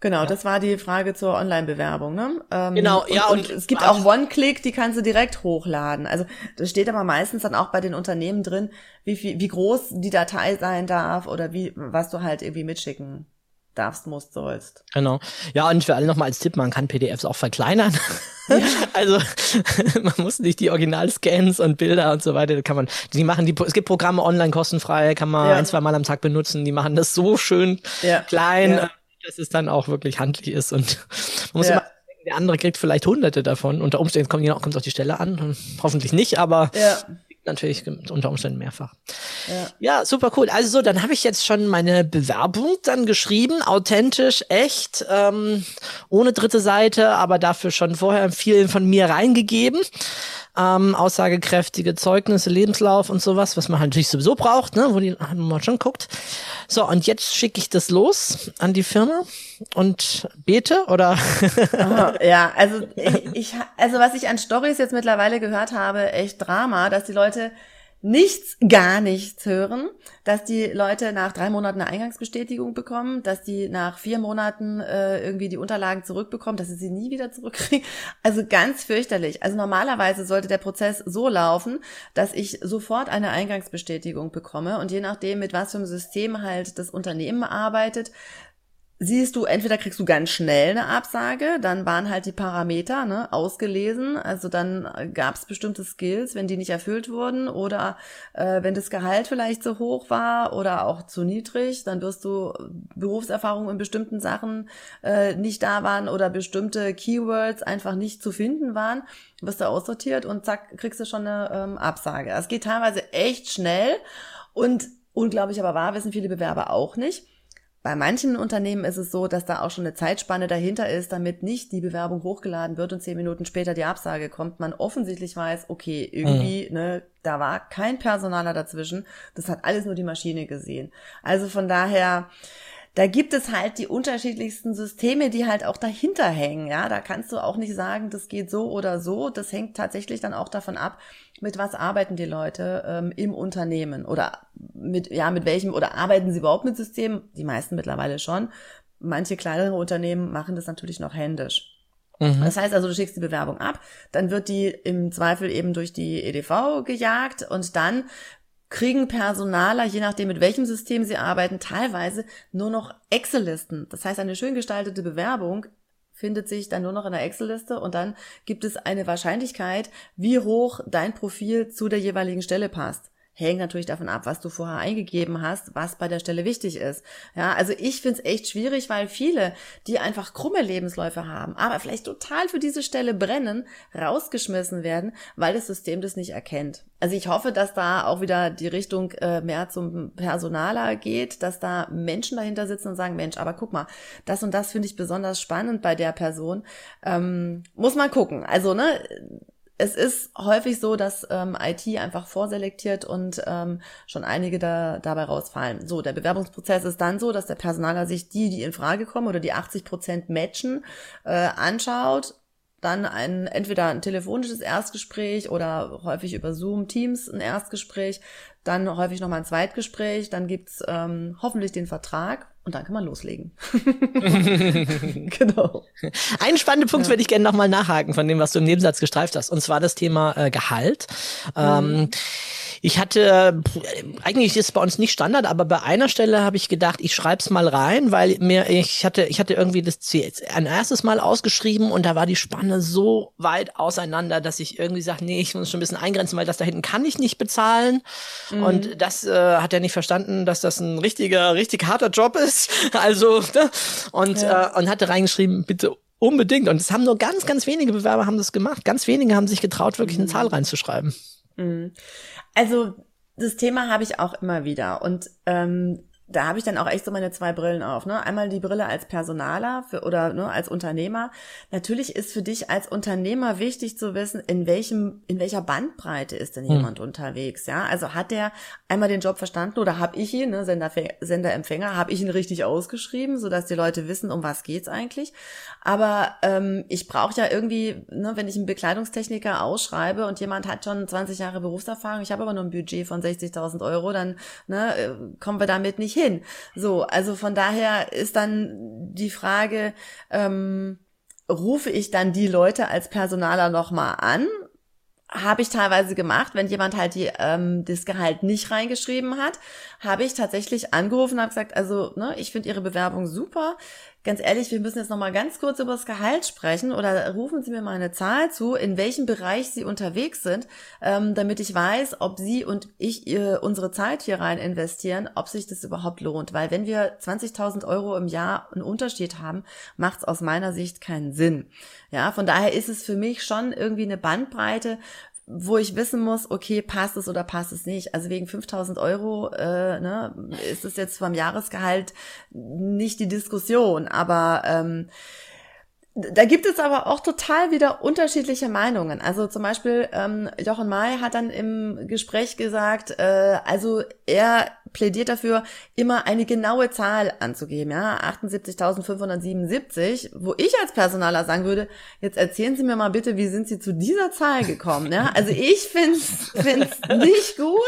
Genau, ja. das war die Frage zur Online-Bewerbung, ne? Ähm, genau, ja. Und, und es gibt auch One-Click, die kannst du direkt hochladen. Also das steht aber meistens dann auch bei den Unternehmen drin, wie viel, wie groß die Datei sein darf oder wie, was du halt irgendwie mitschicken darfst, musst, sollst. Genau. Ja, und für alle nochmal als Tipp, man kann PDFs auch verkleinern. Ja. Also man muss nicht die Original-Scans und Bilder und so weiter, kann man, die machen die, es gibt Programme online kostenfrei, kann man ja. ein, zwei Mal am Tag benutzen, die machen das so schön ja. klein dass es dann auch wirklich handlich ist. Und man muss ja. immer denken, der andere kriegt vielleicht hunderte davon. Unter Umständen kommt es auf die Stelle an. Hoffentlich nicht, aber ja. natürlich unter Umständen mehrfach. Ja. ja, super cool. Also so, dann habe ich jetzt schon meine Bewerbung dann geschrieben, authentisch, echt, ähm, ohne dritte Seite, aber dafür schon vorher viel von mir reingegeben. Ähm, aussagekräftige Zeugnisse, Lebenslauf und sowas, was man halt natürlich sowieso braucht, ne, wo die man schon guckt. So, und jetzt schicke ich das los an die Firma und bete oder? oh, ja, also ich, ich, also was ich an Stories jetzt mittlerweile gehört habe, echt Drama, dass die Leute nichts, gar nichts hören, dass die Leute nach drei Monaten eine Eingangsbestätigung bekommen, dass die nach vier Monaten äh, irgendwie die Unterlagen zurückbekommen, dass sie sie nie wieder zurückkriegen. Also ganz fürchterlich. Also normalerweise sollte der Prozess so laufen, dass ich sofort eine Eingangsbestätigung bekomme und je nachdem, mit was für einem System halt das Unternehmen arbeitet, siehst du, entweder kriegst du ganz schnell eine Absage, dann waren halt die Parameter ne, ausgelesen, also dann gab es bestimmte Skills, wenn die nicht erfüllt wurden oder äh, wenn das Gehalt vielleicht zu hoch war oder auch zu niedrig, dann wirst du Berufserfahrung in bestimmten Sachen äh, nicht da waren oder bestimmte Keywords einfach nicht zu finden waren, wirst du aussortiert und zack, kriegst du schon eine ähm, Absage. Es geht teilweise echt schnell und unglaublich aber wahr, wissen viele Bewerber auch nicht. Bei manchen Unternehmen ist es so, dass da auch schon eine Zeitspanne dahinter ist, damit nicht die Bewerbung hochgeladen wird und zehn Minuten später die Absage kommt. Man offensichtlich weiß, okay, irgendwie, mhm. ne, da war kein Personaler dazwischen. Das hat alles nur die Maschine gesehen. Also von daher, da gibt es halt die unterschiedlichsten Systeme, die halt auch dahinter hängen. Ja, da kannst du auch nicht sagen, das geht so oder so. Das hängt tatsächlich dann auch davon ab, mit was arbeiten die Leute ähm, im Unternehmen oder mit, ja, mit welchem oder arbeiten sie überhaupt mit Systemen? Die meisten mittlerweile schon. Manche kleinere Unternehmen machen das natürlich noch händisch. Mhm. Das heißt also, du schickst die Bewerbung ab, dann wird die im Zweifel eben durch die EDV gejagt und dann kriegen Personaler, je nachdem mit welchem System sie arbeiten, teilweise nur noch Excel-Listen. Das heißt, eine schön gestaltete Bewerbung findet sich dann nur noch in der Excel-Liste und dann gibt es eine Wahrscheinlichkeit, wie hoch dein Profil zu der jeweiligen Stelle passt hängt natürlich davon ab, was du vorher eingegeben hast, was bei der Stelle wichtig ist. Ja, also ich finde es echt schwierig, weil viele, die einfach krumme Lebensläufe haben, aber vielleicht total für diese Stelle brennen, rausgeschmissen werden, weil das System das nicht erkennt. Also ich hoffe, dass da auch wieder die Richtung äh, mehr zum Personaler geht, dass da Menschen dahinter sitzen und sagen, Mensch, aber guck mal, das und das finde ich besonders spannend bei der Person. Ähm, muss man gucken. Also, ne, es ist häufig so, dass ähm, IT einfach vorselektiert und ähm, schon einige da dabei rausfallen. So, der Bewerbungsprozess ist dann so, dass der Personaler sich die, die in Frage kommen oder die 80 Prozent matchen, äh, anschaut, dann ein entweder ein telefonisches Erstgespräch oder häufig über Zoom Teams ein Erstgespräch, dann häufig nochmal ein Zweitgespräch, dann gibt's ähm, hoffentlich den Vertrag und dann kann man loslegen. genau. Einen spannenden Punkt ja. würde ich gerne nochmal nachhaken von dem, was du im Nebensatz gestreift hast, und zwar das Thema äh, Gehalt. Mhm. Ähm, ich hatte, eigentlich ist es bei uns nicht Standard, aber bei einer Stelle habe ich gedacht, ich schreibe es mal rein, weil mir, ich hatte, ich hatte irgendwie das ein erstes Mal ausgeschrieben und da war die Spanne so weit auseinander, dass ich irgendwie sage, nee, ich muss schon ein bisschen eingrenzen, weil das da hinten kann ich nicht bezahlen. Mhm. Und das äh, hat er nicht verstanden, dass das ein richtiger, richtig harter Job ist. Also, ne? und, ja. äh, und hatte reingeschrieben, bitte Unbedingt. Und es haben nur ganz, ganz wenige Bewerber haben das gemacht. Ganz wenige haben sich getraut, wirklich eine mhm. Zahl reinzuschreiben. Mhm. Also das Thema habe ich auch immer wieder. Und ähm, da habe ich dann auch echt so meine zwei Brillen auf. Ne? Einmal die Brille als Personaler für, oder ne, als Unternehmer. Natürlich ist für dich als Unternehmer wichtig zu wissen, in welchem, in welcher Bandbreite ist denn hm. jemand unterwegs. Ja, also hat der einmal den Job verstanden oder habe ich ihn, ne, Sender, Senderempfänger, habe ich ihn richtig ausgeschrieben, sodass die Leute wissen, um was geht's eigentlich. Aber ähm, ich brauche ja irgendwie, ne, wenn ich einen Bekleidungstechniker ausschreibe und jemand hat schon 20 Jahre Berufserfahrung, ich habe aber nur ein Budget von 60.000 Euro, dann ne, äh, kommen wir damit nicht hin. So, also von daher ist dann die Frage, ähm, rufe ich dann die Leute als Personaler nochmal an habe ich teilweise gemacht, wenn jemand halt die, ähm, das Gehalt nicht reingeschrieben hat, habe ich tatsächlich angerufen und habe gesagt, also ne, ich finde Ihre Bewerbung super ganz ehrlich, wir müssen jetzt noch mal ganz kurz über das Gehalt sprechen oder rufen Sie mir mal eine Zahl zu, in welchem Bereich Sie unterwegs sind, ähm, damit ich weiß, ob Sie und ich äh, unsere Zeit hier rein investieren, ob sich das überhaupt lohnt. Weil wenn wir 20.000 Euro im Jahr einen Unterschied haben, macht es aus meiner Sicht keinen Sinn. Ja, von daher ist es für mich schon irgendwie eine Bandbreite, wo ich wissen muss, okay, passt es oder passt es nicht. Also wegen 5000 Euro äh, ne, ist es jetzt vom Jahresgehalt nicht die Diskussion, aber ähm, Da gibt es aber auch total wieder unterschiedliche Meinungen. Also zum Beispiel ähm, Jochen May hat dann im Gespräch gesagt, äh, also er plädiert dafür, immer eine genaue Zahl anzugeben, ja, 78.577, wo ich als Personaler sagen würde, jetzt erzählen Sie mir mal bitte, wie sind Sie zu dieser Zahl gekommen, ja? Also ich finde es nicht gut,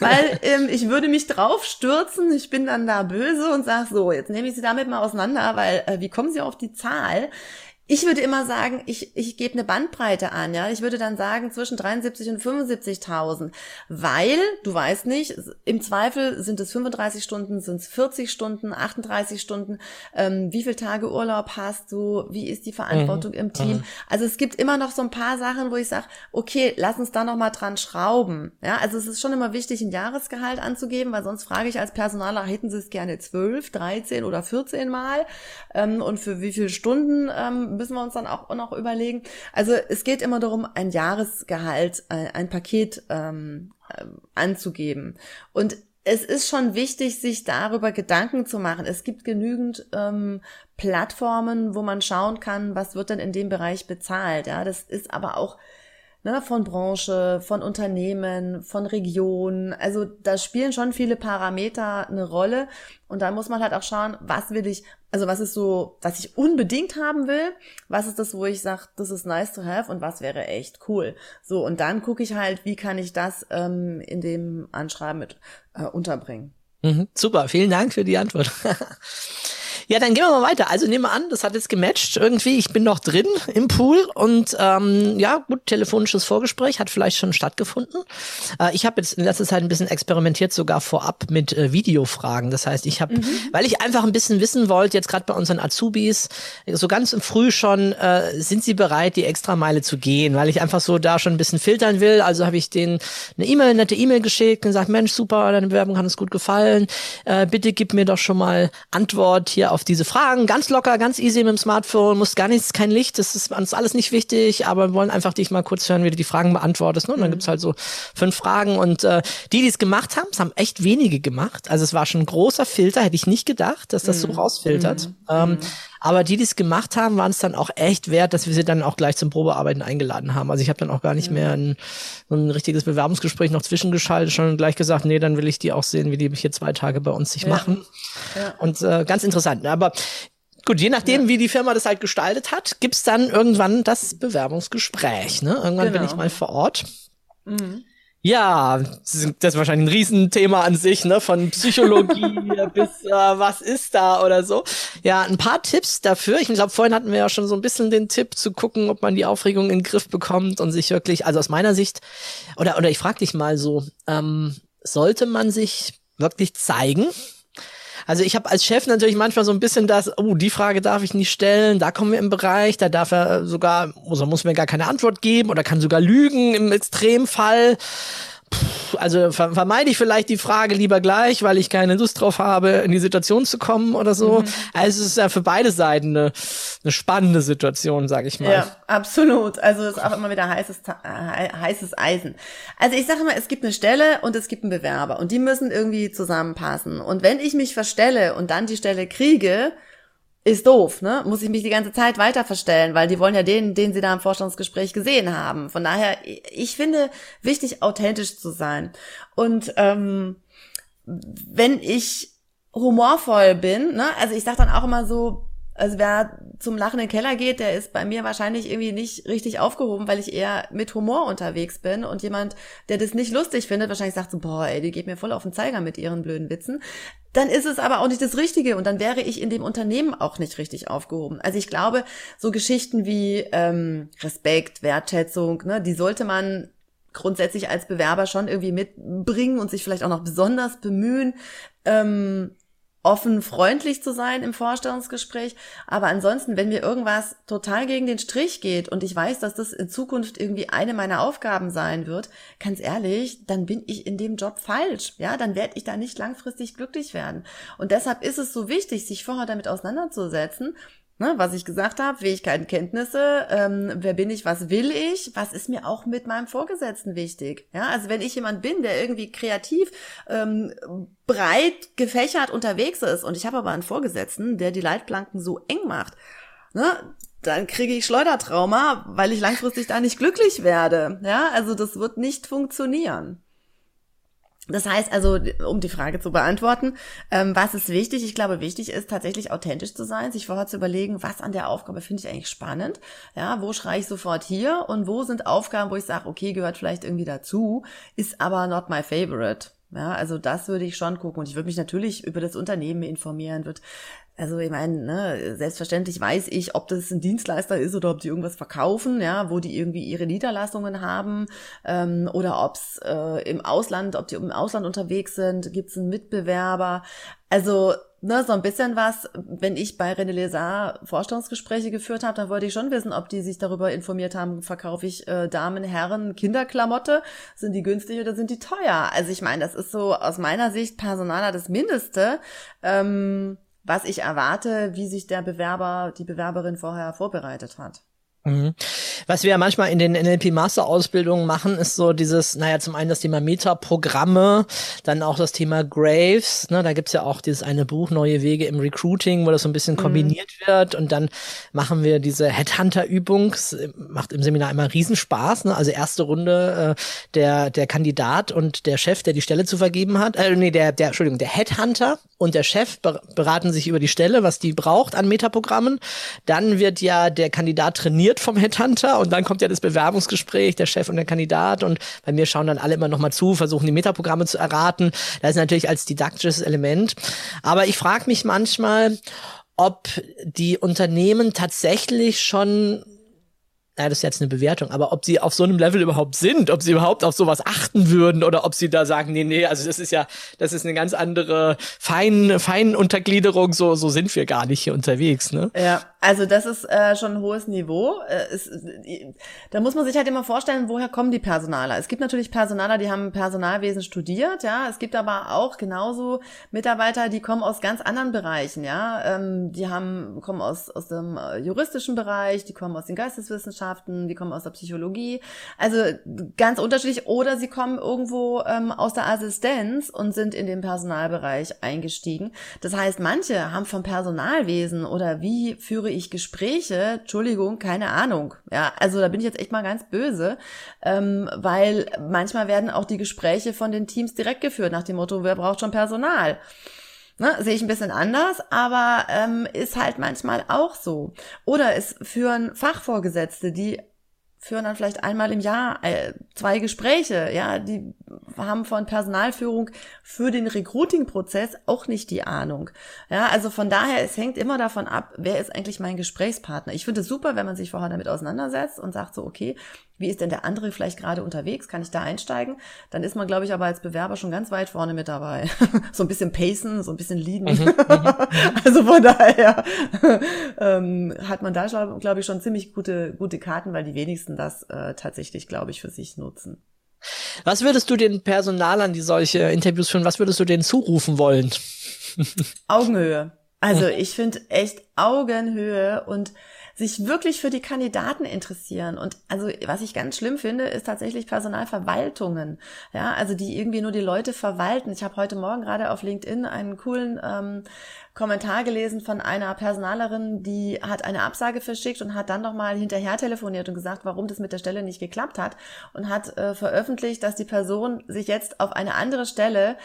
weil ähm, ich würde mich drauf stürzen, ich bin dann da böse und sage so, jetzt nehme ich Sie damit mal auseinander, weil äh, wie kommen Sie auf die Zahl? Ich würde immer sagen, ich, ich gebe eine Bandbreite an, ja. Ich würde dann sagen zwischen 73 und 75.000, weil, du weißt nicht, im Zweifel sind es 35 Stunden, sind es 40 Stunden, 38 Stunden, ähm, wie viele Tage Urlaub hast du, wie ist die Verantwortung mhm. im Team. Mhm. Also es gibt immer noch so ein paar Sachen, wo ich sage, okay, lass uns da noch mal dran schrauben, ja. Also es ist schon immer wichtig, ein Jahresgehalt anzugeben, weil sonst frage ich als Personaler, hätten sie es gerne 12, 13 oder 14 Mal ähm, und für wie viele Stunden ähm, müssen wir uns dann auch noch überlegen. Also es geht immer darum, ein Jahresgehalt, äh, ein Paket ähm, äh, anzugeben. Und es ist schon wichtig, sich darüber Gedanken zu machen. Es gibt genügend ähm, Plattformen, wo man schauen kann, was wird denn in dem Bereich bezahlt. Ja, das ist aber auch ne, von Branche, von Unternehmen, von Regionen. Also da spielen schon viele Parameter eine Rolle. Und da muss man halt auch schauen, was will ich, also was ist so, was ich unbedingt haben will, was ist das, wo ich sage, das ist nice to have und was wäre echt cool. So, und dann gucke ich halt, wie kann ich das ähm, in dem Anschreiben mit äh, unterbringen. Mhm, super, vielen Dank für die Antwort. Ja, dann gehen wir mal weiter. Also nehmen wir an, das hat jetzt gematcht irgendwie. Ich bin noch drin im Pool und ähm, ja, gut, telefonisches Vorgespräch hat vielleicht schon stattgefunden. Äh, ich habe jetzt in letzter Zeit ein bisschen experimentiert, sogar vorab mit äh, Videofragen. Das heißt, ich habe, mhm. weil ich einfach ein bisschen wissen wollte, jetzt gerade bei unseren Azubis, so ganz im Früh schon, äh, sind sie bereit, die extra Meile zu gehen, weil ich einfach so da schon ein bisschen filtern will. Also habe ich denen eine E-Mail, nette E-Mail geschickt und gesagt, Mensch, super, deine Bewerbung hat uns gut gefallen. Äh, bitte gib mir doch schon mal Antwort hier auf diese Fragen. Ganz locker, ganz easy mit dem Smartphone, muss gar nichts, kein Licht, das ist uns alles nicht wichtig, aber wir wollen einfach dich mal kurz hören, wie du die Fragen beantwortest. Ne? Und dann mhm. gibt's halt so fünf Fragen. Und äh, die, die es gemacht haben, es haben echt wenige gemacht. Also es war schon ein großer Filter, hätte ich nicht gedacht, dass das mhm. so rausfiltert. Mhm. Ähm, mhm. Aber die, die es gemacht haben, waren es dann auch echt wert, dass wir sie dann auch gleich zum Probearbeiten eingeladen haben. Also ich habe dann auch gar nicht mehr ein, ein richtiges Bewerbungsgespräch noch zwischengeschaltet, schon gleich gesagt, nee, dann will ich die auch sehen, wie die hier zwei Tage bei uns sich ja. machen. Ja. Und äh, ganz interessant. Ne? Aber Gut, je nachdem, ja. wie die Firma das halt gestaltet hat, gibt's dann irgendwann das Bewerbungsgespräch. Ne? Irgendwann genau. bin ich mal vor Ort. Mhm. Ja, das ist wahrscheinlich ein Riesenthema an sich, ne? Von Psychologie bis äh, was ist da oder so. Ja, ein paar Tipps dafür. Ich glaube, vorhin hatten wir ja schon so ein bisschen den Tipp zu gucken, ob man die Aufregung in den Griff bekommt und sich wirklich, also aus meiner Sicht, oder oder ich frage dich mal so, ähm, sollte man sich wirklich zeigen? Also ich habe als Chef natürlich manchmal so ein bisschen das, oh, die Frage darf ich nicht stellen, da kommen wir im Bereich, da darf er sogar, also muss mir gar keine Antwort geben oder kann sogar lügen im Extremfall also vermeide ich vielleicht die Frage lieber gleich, weil ich keine Lust drauf habe, in die Situation zu kommen oder so. Mhm. Also es ist ja für beide Seiten eine, eine spannende Situation, sag ich mal. Ja, absolut. Also es ist auch immer wieder heißes, heißes Eisen. Also ich sage immer, es gibt eine Stelle und es gibt einen Bewerber und die müssen irgendwie zusammenpassen. Und wenn ich mich verstelle und dann die Stelle kriege, ist doof, ne? Muss ich mich die ganze Zeit weiter verstellen, weil die wollen ja den, den sie da im Vorstellungsgespräch gesehen haben. Von daher, ich finde wichtig, authentisch zu sein. Und ähm, wenn ich humorvoll bin, ne, also ich sag dann auch immer so, also wer zum Lachen in den Keller geht, der ist bei mir wahrscheinlich irgendwie nicht richtig aufgehoben, weil ich eher mit Humor unterwegs bin und jemand, der das nicht lustig findet, wahrscheinlich sagt so, boah, ey, die geht mir voll auf den Zeiger mit ihren blöden Witzen. Dann ist es aber auch nicht das Richtige und dann wäre ich in dem Unternehmen auch nicht richtig aufgehoben. Also ich glaube, so Geschichten wie ähm, Respekt, Wertschätzung, ne, die sollte man grundsätzlich als Bewerber schon irgendwie mitbringen und sich vielleicht auch noch besonders bemühen. Ähm, offen freundlich zu sein im Vorstellungsgespräch. Aber ansonsten, wenn mir irgendwas total gegen den Strich geht und ich weiß, dass das in Zukunft irgendwie eine meiner Aufgaben sein wird, ganz ehrlich, dann bin ich in dem Job falsch. Ja, dann werde ich da nicht langfristig glücklich werden. Und deshalb ist es so wichtig, sich vorher damit auseinanderzusetzen Ne, was ich gesagt habe, Fähigkeiten, Kenntnisse, ähm, wer bin ich, was will ich, was ist mir auch mit meinem Vorgesetzten wichtig. Ja, also wenn ich jemand bin, der irgendwie kreativ, ähm, breit gefächert unterwegs ist und ich habe aber einen Vorgesetzten, der die Leitplanken so eng macht, ne, dann kriege ich Schleudertrauma, weil ich langfristig da nicht glücklich werde. Ja, also das wird nicht funktionieren. Das heißt also, um die Frage zu beantworten, ähm, was ist wichtig? Ich glaube, wichtig ist tatsächlich authentisch zu sein, sich vorher zu überlegen, was an der Aufgabe finde ich eigentlich spannend. Ja, wo schreie ich sofort hier und wo sind Aufgaben, wo ich sage, okay, gehört vielleicht irgendwie dazu, ist aber not my favorite. Ja, also das würde ich schon gucken und ich würde mich natürlich über das Unternehmen informieren, wird also ich meine, ne, selbstverständlich weiß ich, ob das ein Dienstleister ist oder ob die irgendwas verkaufen, ja, wo die irgendwie ihre Niederlassungen haben ähm, oder ob's äh, im Ausland, ob die im Ausland unterwegs sind, gibt's einen Mitbewerber. Also ne, so ein bisschen was, wenn ich bei René Lézard Vorstellungsgespräche geführt habe, dann wollte ich schon wissen, ob die sich darüber informiert haben, verkaufe ich äh, Damen, Herren, Kinderklamotte, sind die günstig oder sind die teuer? Also ich meine, das ist so aus meiner Sicht Personaler das Mindeste. Ähm, was ich erwarte, wie sich der Bewerber, die Bewerberin vorher vorbereitet hat. Mhm. Was wir ja manchmal in den NLP-Master-Ausbildungen machen, ist so dieses, naja, zum einen das Thema Metaprogramme, dann auch das Thema Graves, ne, da gibt's ja auch dieses eine Buch, Neue Wege im Recruiting, wo das so ein bisschen mhm. kombiniert mhm. wird und dann machen wir diese Headhunter-Übung, macht im Seminar immer Riesenspaß, ne, also erste Runde, äh, der, der Kandidat und der Chef, der die Stelle zu vergeben hat, äh, nee, der, der, Entschuldigung, der Headhunter und der Chef beraten sich über die Stelle, was die braucht an Metaprogrammen, dann wird ja der Kandidat trainiert wird vom Headhunter und dann kommt ja das Bewerbungsgespräch, der Chef und der Kandidat und bei mir schauen dann alle immer nochmal zu, versuchen die Metaprogramme zu erraten. Das ist natürlich als didaktisches Element. Aber ich frage mich manchmal, ob die Unternehmen tatsächlich schon ja, das ist jetzt eine Bewertung, aber ob sie auf so einem Level überhaupt sind, ob sie überhaupt auf sowas achten würden oder ob sie da sagen, nee, nee, also das ist ja, das ist eine ganz andere fein, fein Untergliederung, so, so sind wir gar nicht hier unterwegs, ne? Ja, also das ist äh, schon ein hohes Niveau. Äh, ist, äh, da muss man sich halt immer vorstellen, woher kommen die Personaler? Es gibt natürlich Personaler, die haben Personalwesen studiert, ja. Es gibt aber auch genauso Mitarbeiter, die kommen aus ganz anderen Bereichen, ja. Ähm, die haben kommen aus aus dem äh, juristischen Bereich, die kommen aus den Geisteswissenschaften, die kommen aus der Psychologie. Also ganz unterschiedlich. Oder sie kommen irgendwo ähm, aus der Assistenz und sind in den Personalbereich eingestiegen. Das heißt, manche haben vom Personalwesen oder wie führe ich Gespräche, Entschuldigung, keine Ahnung. Ja, also da bin ich jetzt echt mal ganz böse, ähm, weil manchmal werden auch die Gespräche von den Teams direkt geführt nach dem Motto, wer braucht schon Personal? Ne, sehe ich ein bisschen anders, aber ähm, ist halt manchmal auch so. Oder es führen Fachvorgesetzte, die führen dann vielleicht einmal im Jahr äh, zwei Gespräche, ja, die haben von Personalführung für den Recruiting-Prozess auch nicht die Ahnung. Ja, also von daher, es hängt immer davon ab, wer ist eigentlich mein Gesprächspartner. Ich finde es super, wenn man sich vorher damit auseinandersetzt und sagt so, okay, wie ist denn der andere vielleicht gerade unterwegs? Kann ich da einsteigen? Dann ist man, glaube ich, aber als Bewerber schon ganz weit vorne mit dabei. so ein bisschen pacen, so ein bisschen leaden. Mhm, mhm, mhm. also von daher ähm, hat man da, glaube ich, schon ziemlich gute, gute Karten, weil die wenigsten das äh, tatsächlich, glaube ich, für sich nutzen. Was würdest du den Personalern, die solche Interviews führen, was würdest du denen zurufen wollen? Augenhöhe. Also ich finde echt Augenhöhe und sich wirklich für die Kandidaten interessieren. Und also, was ich ganz schlimm finde, ist tatsächlich Personalverwaltungen. Ja, also die irgendwie nur die Leute verwalten. Ich habe heute Morgen gerade auf LinkedIn einen coolen ähm, Kommentar gelesen von einer Personalerin, die hat eine Absage verschickt und hat dann nochmal hinterher telefoniert und gesagt, warum das mit der Stelle nicht geklappt hat und hat äh, veröffentlicht, dass die Person sich jetzt auf eine andere Stelle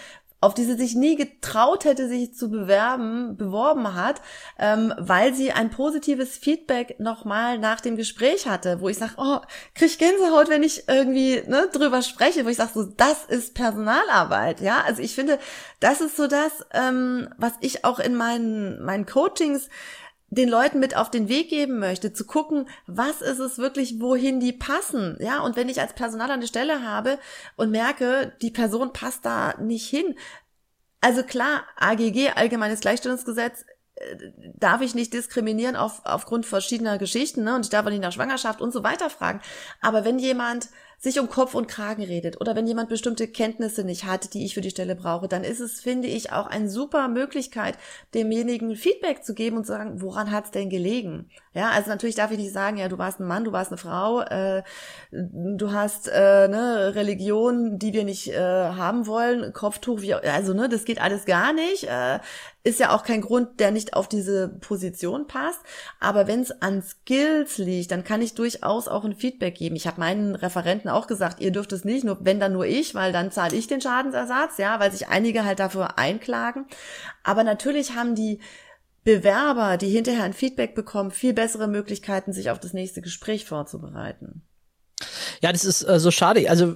auf die sie sich nie getraut hätte, sich zu bewerben, beworben hat, ähm, weil sie ein positives Feedback nochmal nach dem Gespräch hatte, wo ich sage, oh, krieg Gänsehaut, wenn ich irgendwie ne, drüber spreche, wo ich sage, so, das ist Personalarbeit, ja. Also ich finde, das ist so das, ähm, was ich auch in meinen, meinen Coachings den Leuten mit auf den Weg geben möchte, zu gucken, was ist es wirklich, wohin die passen, ja, und wenn ich als Personal eine Stelle habe und merke, die Person passt da nicht hin, also klar, AGG, Allgemeines Gleichstellungsgesetz, äh, darf ich nicht diskriminieren auf, aufgrund verschiedener Geschichten, ne, und ich darf auch nicht nach Schwangerschaft und so weiter fragen, aber wenn jemand sich um Kopf und Kragen redet oder wenn jemand bestimmte Kenntnisse nicht hat, die ich für die Stelle brauche, dann ist es, finde ich, auch eine super Möglichkeit, demjenigen Feedback zu geben und zu sagen, woran hat's denn gelegen? Ja, also natürlich darf ich nicht sagen, ja, du warst ein Mann, du warst eine Frau, äh, du hast äh, ne, Religion, die wir nicht äh, haben wollen, Kopftuch, wie, also ne, das geht alles gar nicht. Äh, ist ja auch kein Grund, der nicht auf diese Position passt. Aber wenn es an Skills liegt, dann kann ich durchaus auch ein Feedback geben. Ich habe meinen Referenten auch gesagt, ihr dürft es nicht, nur wenn dann nur ich, weil dann zahle ich den Schadensersatz, ja, weil sich einige halt dafür einklagen. Aber natürlich haben die Bewerber, die hinterher ein Feedback bekommen, viel bessere Möglichkeiten, sich auf das nächste Gespräch vorzubereiten. Ja, das ist äh, so schade. Also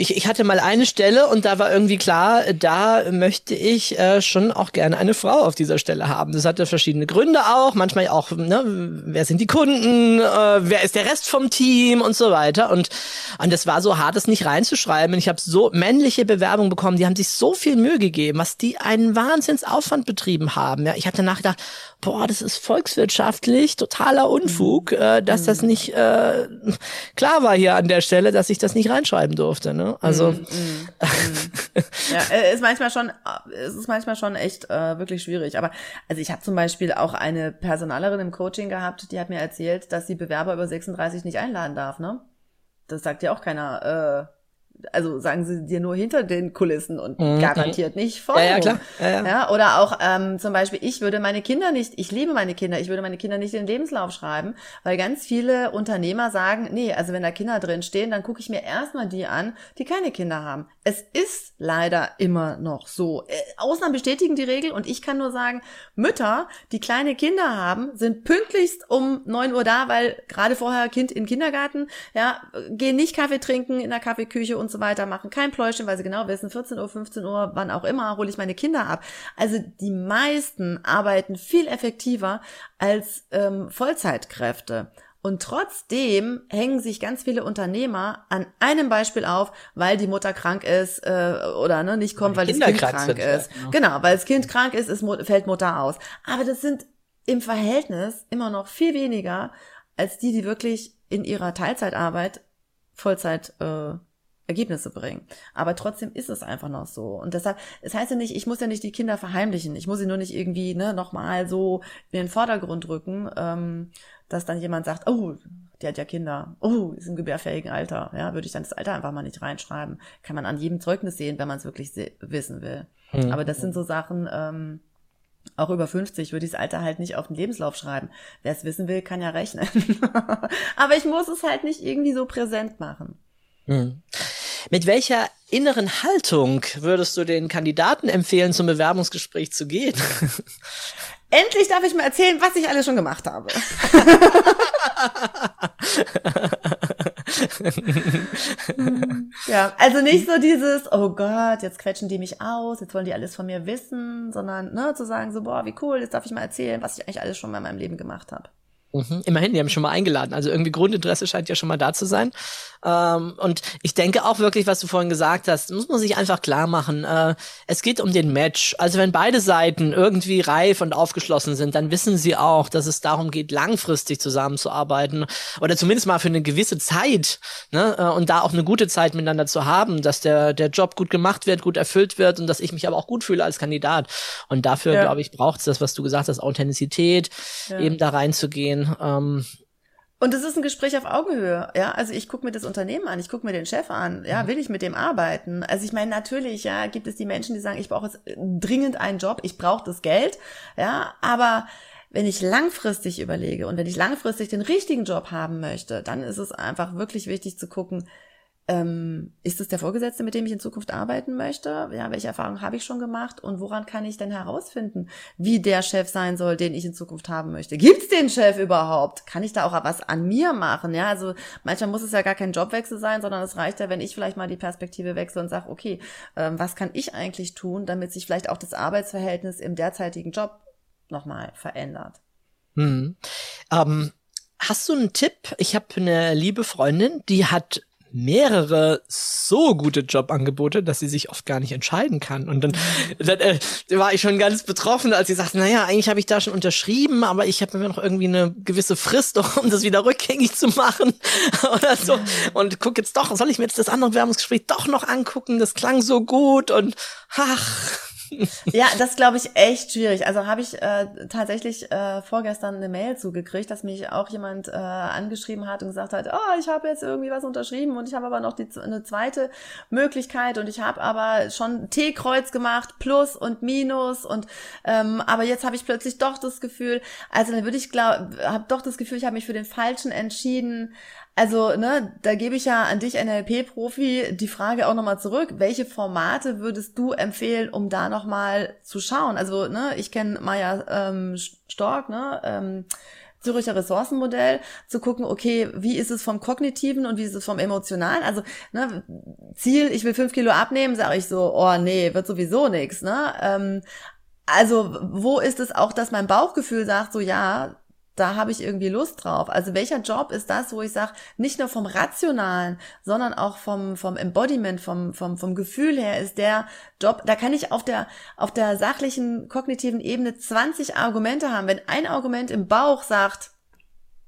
ich, ich hatte mal eine Stelle und da war irgendwie klar, da möchte ich äh, schon auch gerne eine Frau auf dieser Stelle haben. Das hatte verschiedene Gründe auch, manchmal auch, ne, wer sind die Kunden, äh, wer ist der Rest vom Team und so weiter. Und, und das war so hart, es nicht reinzuschreiben. Und ich habe so männliche Bewerbungen bekommen, die haben sich so viel Mühe gegeben, was die einen Wahnsinnsaufwand betrieben haben. Ja, ich habe danach gedacht, boah, das ist volkswirtschaftlich totaler Unfug, mhm. äh, dass das mhm. nicht äh, klar war hier an der Stelle, dass ich das nicht reinschreiben durfte. Ne? Also mm, ja, äh, ist manchmal schon, es ist manchmal schon echt äh, wirklich schwierig. Aber also ich habe zum Beispiel auch eine Personalerin im Coaching gehabt, die hat mir erzählt, dass sie Bewerber über 36 nicht einladen darf. Ne, das sagt ja auch keiner. Äh, also sagen sie dir nur hinter den Kulissen und mhm. garantiert nicht vor. Ja, ja, klar. Ja, ja. ja oder auch ähm, zum Beispiel, ich würde meine Kinder nicht, ich liebe meine Kinder, ich würde meine Kinder nicht in den Lebenslauf schreiben, weil ganz viele Unternehmer sagen, nee, also wenn da Kinder drin stehen, dann gucke ich mir erstmal die an, die keine Kinder haben. Es ist leider immer noch so. Äh, Ausnahmen bestätigen die Regel und ich kann nur sagen, Mütter, die kleine Kinder haben, sind pünktlichst um neun Uhr da, weil gerade vorher Kind in Kindergarten, ja, gehen nicht Kaffee trinken in der Kaffeeküche und so weiter, machen kein Pläuschen, weil sie genau wissen, 14 Uhr, 15 Uhr, wann auch immer, hole ich meine Kinder ab. Also die meisten arbeiten viel effektiver als ähm, Vollzeitkräfte. Und trotzdem hängen sich ganz viele Unternehmer an einem Beispiel auf, weil die Mutter krank ist äh, oder ne, nicht kommt, weil, weil das Kind krank sind, ist. Ja, genau. genau, weil das Kind krank ist, ist, fällt Mutter aus. Aber das sind im Verhältnis immer noch viel weniger als die, die wirklich in ihrer Teilzeitarbeit Vollzeit äh, Ergebnisse bringen. Aber trotzdem ist es einfach noch so. Und deshalb, es heißt ja nicht, ich muss ja nicht die Kinder verheimlichen. Ich muss sie nur nicht irgendwie ne, nochmal so in den Vordergrund rücken, ähm, dass dann jemand sagt, oh, die hat ja Kinder, oh, ist im gebärfähigen Alter. Ja, würde ich dann das Alter einfach mal nicht reinschreiben. Kann man an jedem Zeugnis sehen, wenn man es wirklich wissen will. Mhm. Aber das sind so Sachen, ähm, auch über 50 würde ich das Alter halt nicht auf den Lebenslauf schreiben. Wer es wissen will, kann ja rechnen. Aber ich muss es halt nicht irgendwie so präsent machen. Mhm. Mit welcher inneren Haltung würdest du den Kandidaten empfehlen, zum Bewerbungsgespräch zu gehen? Endlich darf ich mal erzählen, was ich alles schon gemacht habe. ja, also nicht so dieses, oh Gott, jetzt quetschen die mich aus, jetzt wollen die alles von mir wissen, sondern ne, zu sagen so, boah, wie cool, jetzt darf ich mal erzählen, was ich eigentlich alles schon mal in meinem Leben gemacht habe. Mhm. Immerhin, die haben schon mal eingeladen. Also irgendwie Grundinteresse scheint ja schon mal da zu sein. Ähm, und ich denke auch wirklich, was du vorhin gesagt hast, muss man sich einfach klar machen. Äh, es geht um den Match. Also wenn beide Seiten irgendwie reif und aufgeschlossen sind, dann wissen sie auch, dass es darum geht, langfristig zusammenzuarbeiten oder zumindest mal für eine gewisse Zeit ne? Äh, und da auch eine gute Zeit miteinander zu haben, dass der, der Job gut gemacht wird, gut erfüllt wird und dass ich mich aber auch gut fühle als Kandidat. Und dafür, ja. glaube ich, braucht es das, was du gesagt hast, Authentizität, ja. eben da reinzugehen. Ähm, und es ist ein Gespräch auf Augenhöhe, ja. Also ich gucke mir das Unternehmen an, ich gucke mir den Chef an, ja, mhm. will ich mit dem arbeiten? Also ich meine, natürlich, ja, gibt es die Menschen, die sagen, ich brauche jetzt dringend einen Job, ich brauche das Geld, ja, aber wenn ich langfristig überlege und wenn ich langfristig den richtigen Job haben möchte, dann ist es einfach wirklich wichtig zu gucken, ähm, ist es der Vorgesetzte, mit dem ich in Zukunft arbeiten möchte? Ja, welche Erfahrungen habe ich schon gemacht und woran kann ich denn herausfinden, wie der Chef sein soll, den ich in Zukunft haben möchte? Gibt's den Chef überhaupt? Kann ich da auch was an mir machen? Ja, also manchmal muss es ja gar kein Jobwechsel sein, sondern es reicht ja, wenn ich vielleicht mal die Perspektive wechsle und sage, okay, ähm, was kann ich eigentlich tun, damit sich vielleicht auch das Arbeitsverhältnis im derzeitigen Job nochmal verändert? Hm. Ähm, hast du einen Tipp? Ich habe eine liebe Freundin, die hat mehrere so gute Jobangebote, dass sie sich oft gar nicht entscheiden kann. Und dann, dann äh, war ich schon ganz betroffen, als sie sagte, naja, eigentlich habe ich da schon unterschrieben, aber ich habe mir noch irgendwie eine gewisse Frist, um das wieder rückgängig zu machen oder so. Und guck jetzt doch, soll ich mir jetzt das andere Werbungsgespräch doch noch angucken? Das klang so gut und ach ja, das glaube ich echt schwierig. Also habe ich äh, tatsächlich äh, vorgestern eine Mail zugekriegt, dass mich auch jemand äh, angeschrieben hat und gesagt hat, oh, ich habe jetzt irgendwie was unterschrieben und ich habe aber noch die, eine zweite Möglichkeit und ich habe aber schon T-Kreuz gemacht, Plus und Minus und ähm, aber jetzt habe ich plötzlich doch das Gefühl, also dann würde ich glaube, habe doch das Gefühl, ich habe mich für den falschen entschieden. Also, ne, da gebe ich ja an dich, NLP-Profi, die Frage auch nochmal zurück. Welche Formate würdest du empfehlen, um da nochmal zu schauen? Also, ne, ich kenne Maya ähm, Stork, ne, ähm, Züricher Ressourcenmodell, zu gucken, okay, wie ist es vom Kognitiven und wie ist es vom Emotionalen? Also, ne, Ziel, ich will fünf Kilo abnehmen, sage ich so, oh nee, wird sowieso nix, ne? Ähm, also, wo ist es auch, dass mein Bauchgefühl sagt, so ja, da habe ich irgendwie Lust drauf. Also welcher Job ist das, wo ich sage, nicht nur vom Rationalen, sondern auch vom, vom Embodiment, vom, vom, vom Gefühl her ist der Job, da kann ich auf der, auf der sachlichen, kognitiven Ebene 20 Argumente haben. Wenn ein Argument im Bauch sagt,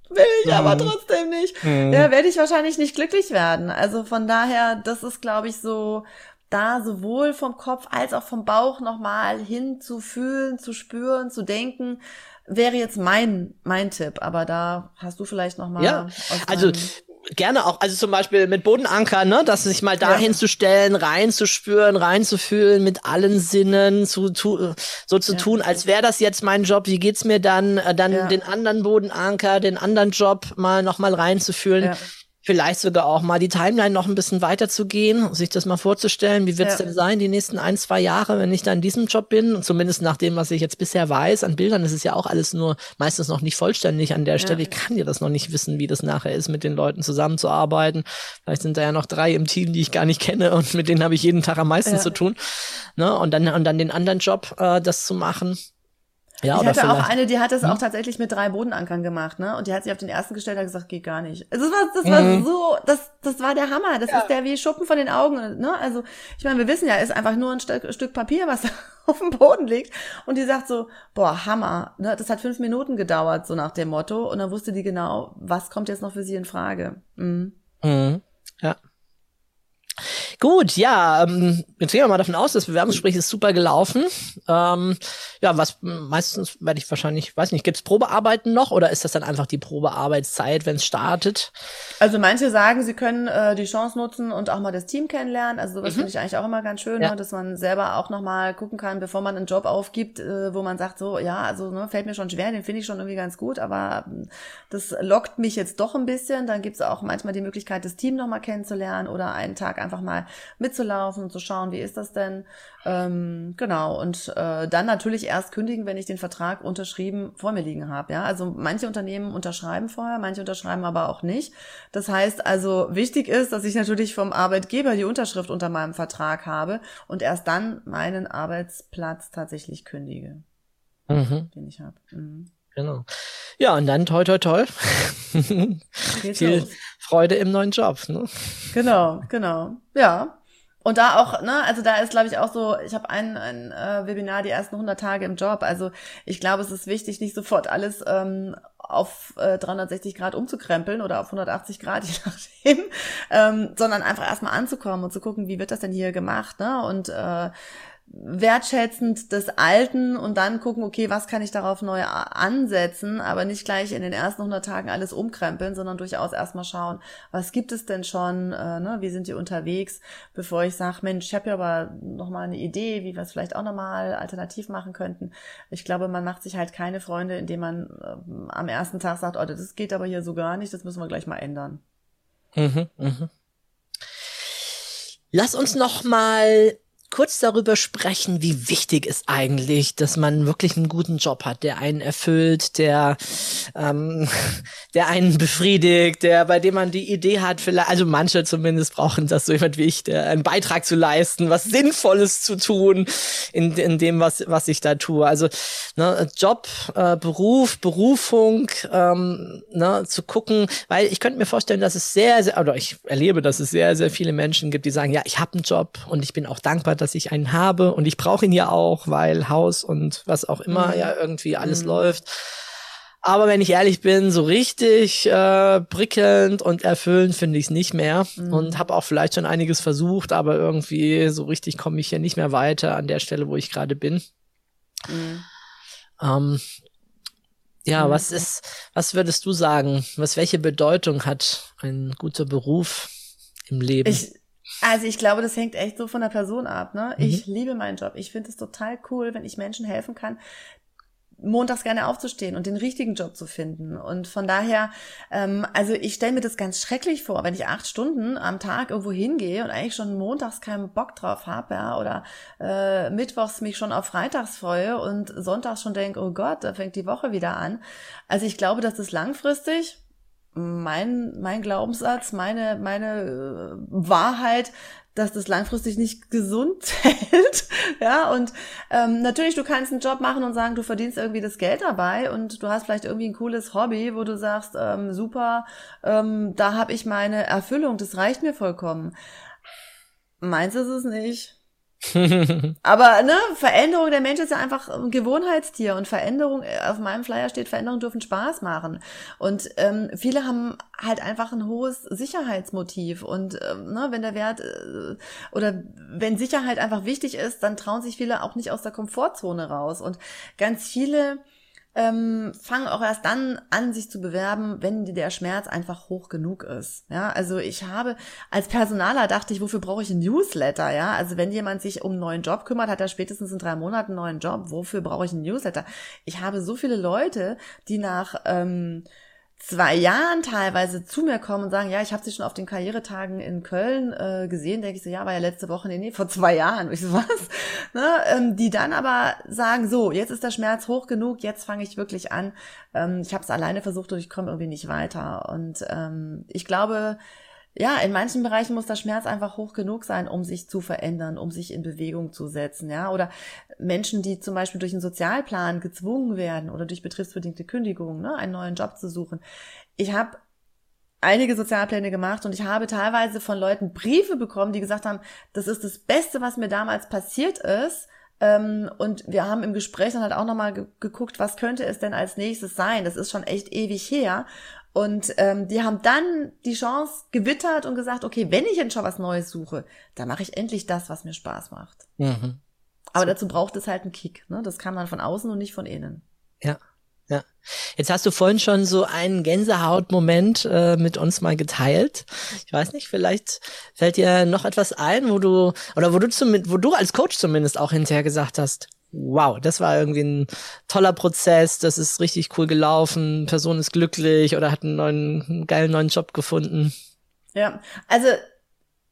will ich mhm. aber trotzdem nicht, mhm. ja, werde ich wahrscheinlich nicht glücklich werden. Also von daher, das ist, glaube ich, so, da sowohl vom Kopf als auch vom Bauch nochmal hin zu fühlen, zu spüren, zu denken, wäre jetzt mein, mein Tipp, aber da hast du vielleicht noch mal. Ja, also gerne auch, also zum Beispiel mit Bodenanker, ne, dass sich mal dahin ja. zu stellen, reinzuspüren, reinzufühlen, mit allen Sinnen zu, zu so zu ja. tun, als wäre das jetzt mein Job. Wie geht's mir dann? Äh, dann ja. den anderen Bodenanker, den anderen Job mal noch mal reinzufühlen. Vielleicht sogar auch mal die Timeline noch ein bisschen weiterzugehen, sich das mal vorzustellen, wie wird es ja. denn sein, die nächsten ein, zwei Jahre, wenn ich da in diesem Job bin, und zumindest nach dem, was ich jetzt bisher weiß, an Bildern, ist ja auch alles nur meistens noch nicht vollständig an der Stelle. Ja. Ich kann ja das noch nicht wissen, wie das nachher ist, mit den Leuten zusammenzuarbeiten. Vielleicht sind da ja noch drei im Team, die ich gar nicht kenne und mit denen habe ich jeden Tag am meisten ja. zu tun. Ne? Und dann, und dann den anderen Job, äh, das zu machen. Ja, ich hatte auch eine, die hat das hm? auch tatsächlich mit drei Bodenankern gemacht, ne? Und die hat sich auf den ersten gestellt und gesagt, geht gar nicht. Also das war, das war mhm. so, das, das war der Hammer. Das ja. ist der wie Schuppen von den Augen, ne? Also ich meine, wir wissen ja, ist einfach nur ein Stück, Stück Papier, was da auf dem Boden liegt. Und die sagt so, boah, Hammer. Ne? Das hat fünf Minuten gedauert, so nach dem Motto. Und dann wusste die genau, was kommt jetzt noch für sie in Frage. Mhm. Mhm. Ja. Gut, ja, ähm, jetzt gehen wir mal davon aus, das Bewerbungsgespräch ist super gelaufen. Ähm, ja, was meistens werde ich wahrscheinlich, weiß nicht, gibt's Probearbeiten noch oder ist das dann einfach die Probearbeitszeit, wenn es startet? Also manche sagen, sie können äh, die Chance nutzen und auch mal das Team kennenlernen. Also sowas mhm. finde ich eigentlich auch immer ganz schön, ja. ne, dass man selber auch noch mal gucken kann, bevor man einen Job aufgibt, äh, wo man sagt so, ja, also ne, fällt mir schon schwer, den finde ich schon irgendwie ganz gut, aber äh, das lockt mich jetzt doch ein bisschen. Dann gibt's auch manchmal die Möglichkeit, das Team noch mal kennenzulernen oder einen Tag einfach mal mitzulaufen und zu schauen, wie ist das denn? Ähm, genau, und äh, dann natürlich erst kündigen, wenn ich den Vertrag unterschrieben vor mir liegen habe. Ja, also manche Unternehmen unterschreiben vorher, manche unterschreiben aber auch nicht. Das heißt also, wichtig ist, dass ich natürlich vom Arbeitgeber die Unterschrift unter meinem Vertrag habe und erst dann meinen Arbeitsplatz tatsächlich kündige, mhm. den ich habe. Mhm. Genau. Ja, und dann toi toi toi. Viel los. Freude im neuen Job. Ne? Genau, genau. Ja. Und da auch, ne, also da ist, glaube ich, auch so, ich habe ein, ein äh, Webinar die ersten 100 Tage im Job. Also ich glaube, es ist wichtig, nicht sofort alles ähm, auf äh, 360 Grad umzukrempeln oder auf 180 Grad, je nachdem, ähm, sondern einfach erstmal anzukommen und zu gucken, wie wird das denn hier gemacht, ne? Und äh, wertschätzend des Alten und dann gucken, okay, was kann ich darauf neu ansetzen, aber nicht gleich in den ersten 100 Tagen alles umkrempeln, sondern durchaus erstmal schauen, was gibt es denn schon, äh, ne, wie sind die unterwegs, bevor ich sage, Mensch, ich habe ja aber noch mal eine Idee, wie wir es vielleicht auch noch mal alternativ machen könnten. Ich glaube, man macht sich halt keine Freunde, indem man äh, am ersten Tag sagt, oh, das geht aber hier so gar nicht, das müssen wir gleich mal ändern. Mhm, mhm. Lass uns noch mal kurz darüber sprechen, wie wichtig ist eigentlich, dass man wirklich einen guten Job hat, der einen erfüllt, der, ähm, der einen befriedigt, der, bei dem man die Idee hat, vielleicht, also manche zumindest brauchen das so jemand wie ich, der einen Beitrag zu leisten, was Sinnvolles zu tun in, in dem, was, was ich da tue. Also ne, Job, äh, Beruf, Berufung, ähm, ne, zu gucken, weil ich könnte mir vorstellen, dass es sehr, sehr, oder ich erlebe, dass es sehr, sehr viele Menschen gibt, die sagen, ja, ich habe einen Job und ich bin auch dankbar, dass ich einen habe und ich brauche ihn ja auch, weil Haus und was auch immer mhm. ja irgendwie alles mhm. läuft. Aber wenn ich ehrlich bin, so richtig äh, prickelnd und erfüllend finde ich es nicht mehr mhm. und habe auch vielleicht schon einiges versucht, aber irgendwie so richtig komme ich hier nicht mehr weiter an der Stelle, wo ich gerade bin. Mhm. Ähm, ja, mhm. was ist, was würdest du sagen? Was, welche Bedeutung hat ein guter Beruf im Leben? Ich, also ich glaube, das hängt echt so von der Person ab. Ne? Mhm. Ich liebe meinen Job. Ich finde es total cool, wenn ich Menschen helfen kann, montags gerne aufzustehen und den richtigen Job zu finden. Und von daher, ähm, also ich stelle mir das ganz schrecklich vor, wenn ich acht Stunden am Tag irgendwo hingehe und eigentlich schon montags keinen Bock drauf habe, ja, oder äh, mittwochs mich schon auf freitags freue und sonntags schon denke, oh Gott, da fängt die Woche wieder an. Also ich glaube, dass das langfristig mein, mein Glaubenssatz, meine, meine äh, Wahrheit, dass das langfristig nicht gesund hält. ja, und ähm, natürlich, du kannst einen Job machen und sagen, du verdienst irgendwie das Geld dabei und du hast vielleicht irgendwie ein cooles Hobby, wo du sagst, ähm, super, ähm, da habe ich meine Erfüllung, das reicht mir vollkommen. Meins ist es nicht. Aber ne, Veränderung, der Mensch ist ja einfach ein Gewohnheitstier und Veränderung, äh, auf meinem Flyer steht, Veränderung dürfen Spaß machen. Und ähm, viele haben halt einfach ein hohes Sicherheitsmotiv. Und ähm, ne, wenn der Wert äh, oder wenn Sicherheit einfach wichtig ist, dann trauen sich viele auch nicht aus der Komfortzone raus. Und ganz viele ähm, fangen auch erst dann an, sich zu bewerben, wenn der Schmerz einfach hoch genug ist. Ja, also ich habe als Personaler dachte ich, wofür brauche ich ein Newsletter? Ja, also wenn jemand sich um einen neuen Job kümmert, hat er spätestens in drei Monaten einen neuen Job. Wofür brauche ich ein Newsletter? Ich habe so viele Leute, die nach ähm, zwei Jahren teilweise zu mir kommen und sagen, ja, ich habe sie schon auf den Karrieretagen in Köln äh, gesehen, denke ich so, ja, war ja letzte Woche, nee, nee, vor zwei Jahren. Und ich so, was? Ne? Ähm, die dann aber sagen, so, jetzt ist der Schmerz hoch genug, jetzt fange ich wirklich an. Ähm, ich habe es alleine versucht und ich komme irgendwie nicht weiter. Und ähm, ich glaube, ja, in manchen Bereichen muss der Schmerz einfach hoch genug sein, um sich zu verändern, um sich in Bewegung zu setzen, ja. Oder Menschen, die zum Beispiel durch einen Sozialplan gezwungen werden oder durch betriebsbedingte Kündigungen, ne, einen neuen Job zu suchen. Ich habe einige Sozialpläne gemacht und ich habe teilweise von Leuten Briefe bekommen, die gesagt haben, das ist das Beste, was mir damals passiert ist. Ähm, und wir haben im Gespräch dann halt auch nochmal geguckt, was könnte es denn als nächstes sein? Das ist schon echt ewig her. Und ähm, die haben dann die Chance gewittert und gesagt, okay, wenn ich jetzt schon was Neues suche, dann mache ich endlich das, was mir Spaß macht. Mhm. Aber dazu braucht es halt einen Kick. Ne? Das kann man von außen und nicht von innen. Ja. Ja. Jetzt hast du vorhin schon so einen Gänsehautmoment äh, mit uns mal geteilt. Ich weiß nicht, vielleicht fällt dir noch etwas ein, wo du oder wo du zumindest, wo du als Coach zumindest auch hinterher gesagt hast, wow, das war irgendwie ein toller Prozess, das ist richtig cool gelaufen, Person ist glücklich oder hat einen neuen, einen geilen neuen Job gefunden. Ja, also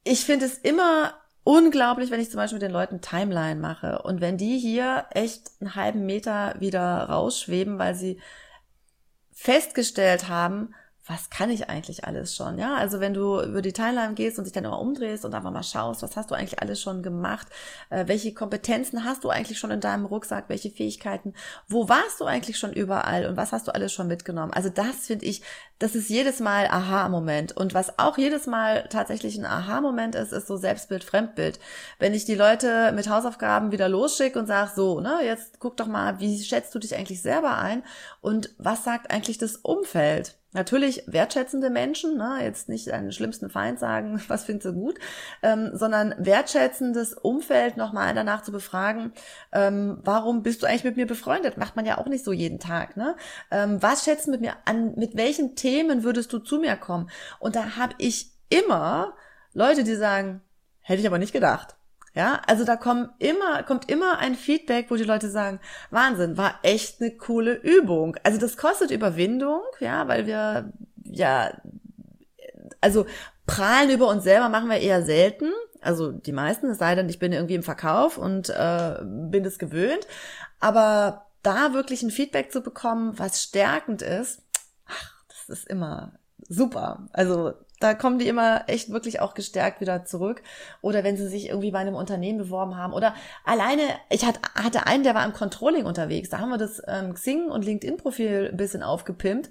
ich finde es immer unglaublich, wenn ich zum Beispiel mit den Leuten Timeline mache und wenn die hier echt einen halben Meter wieder rausschweben, weil sie festgestellt haben, was kann ich eigentlich alles schon? Ja, also wenn du über die Timeline gehst und dich dann immer umdrehst und einfach mal schaust, was hast du eigentlich alles schon gemacht? Äh, welche Kompetenzen hast du eigentlich schon in deinem Rucksack? Welche Fähigkeiten? Wo warst du eigentlich schon überall? Und was hast du alles schon mitgenommen? Also das finde ich, das ist jedes Mal Aha-Moment. Und was auch jedes Mal tatsächlich ein Aha-Moment ist, ist so Selbstbild, Fremdbild. Wenn ich die Leute mit Hausaufgaben wieder losschicke und sage, so, ne, jetzt guck doch mal, wie schätzt du dich eigentlich selber ein? Und was sagt eigentlich das Umfeld? Natürlich wertschätzende Menschen, ne, jetzt nicht deinen schlimmsten Feind sagen, was findest du gut, ähm, sondern wertschätzendes Umfeld nochmal danach zu befragen, ähm, warum bist du eigentlich mit mir befreundet? Macht man ja auch nicht so jeden Tag. Ne? Ähm, was schätzen mit mir an, mit welchen Themen würdest du zu mir kommen? Und da habe ich immer Leute, die sagen, hätte ich aber nicht gedacht. Ja, also da kommen immer, kommt immer ein Feedback, wo die Leute sagen, Wahnsinn, war echt eine coole Übung. Also das kostet Überwindung, ja, weil wir, ja, also prahlen über uns selber machen wir eher selten. Also die meisten, es sei denn, ich bin irgendwie im Verkauf und äh, bin es gewöhnt. Aber da wirklich ein Feedback zu bekommen, was stärkend ist, das ist immer super. Also da kommen die immer echt wirklich auch gestärkt wieder zurück. Oder wenn sie sich irgendwie bei einem Unternehmen beworben haben. Oder alleine, ich hatte einen, der war im Controlling unterwegs. Da haben wir das ähm, Xing und LinkedIn-Profil ein bisschen aufgepimpt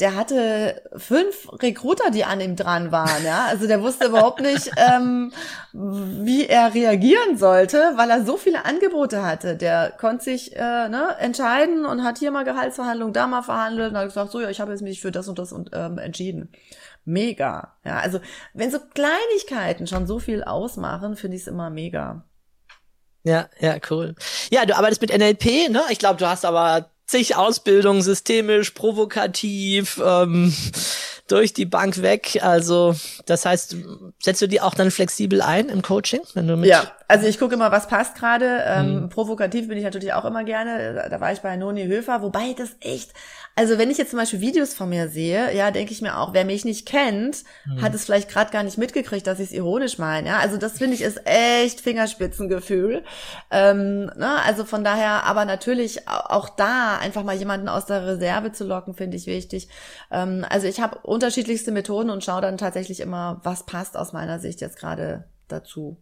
der hatte fünf Recruiter, die an ihm dran waren, ja. Also der wusste überhaupt nicht, ähm, wie er reagieren sollte, weil er so viele Angebote hatte. Der konnte sich äh, ne, entscheiden und hat hier mal Gehaltsverhandlungen, da mal verhandelt und hat gesagt, so ja, ich habe jetzt mich für das und das und, ähm, entschieden. Mega. Ja, also wenn so Kleinigkeiten schon so viel ausmachen, finde ich es immer mega. Ja, ja, cool. Ja, du arbeitest mit NLP, ne? Ich glaube, du hast aber zig Ausbildungen, systemisch, provokativ, ähm, durch die Bank weg. Also, das heißt, setzt du die auch dann flexibel ein im Coaching? Wenn du mit ja, also ich gucke immer, was passt gerade. Ähm, mhm. Provokativ bin ich natürlich auch immer gerne. Da war ich bei Noni Höfer, wobei das echt also wenn ich jetzt zum Beispiel Videos von mir sehe, ja, denke ich mir auch, wer mich nicht kennt, mhm. hat es vielleicht gerade gar nicht mitgekriegt, dass ich es ironisch meine. Ja, also das finde ich ist echt Fingerspitzengefühl. Ähm, ne? Also von daher, aber natürlich auch da einfach mal jemanden aus der Reserve zu locken, finde ich wichtig. Ähm, also ich habe unterschiedlichste Methoden und schaue dann tatsächlich immer, was passt aus meiner Sicht jetzt gerade dazu.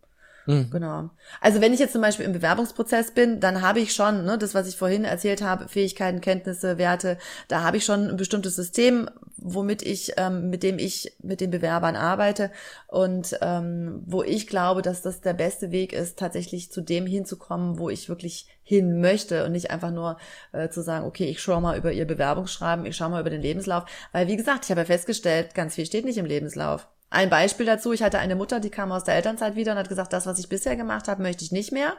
Mhm. Genau. Also wenn ich jetzt zum Beispiel im Bewerbungsprozess bin, dann habe ich schon, ne, das, was ich vorhin erzählt habe, Fähigkeiten, Kenntnisse, Werte, da habe ich schon ein bestimmtes System, womit ich, ähm, mit dem ich mit den Bewerbern arbeite und ähm, wo ich glaube, dass das der beste Weg ist, tatsächlich zu dem hinzukommen, wo ich wirklich hin möchte und nicht einfach nur äh, zu sagen, okay, ich schaue mal über ihr Bewerbungsschreiben, ich schaue mal über den Lebenslauf, weil wie gesagt, ich habe ja festgestellt, ganz viel steht nicht im Lebenslauf. Ein Beispiel dazu, ich hatte eine Mutter, die kam aus der Elternzeit wieder und hat gesagt, das, was ich bisher gemacht habe, möchte ich nicht mehr.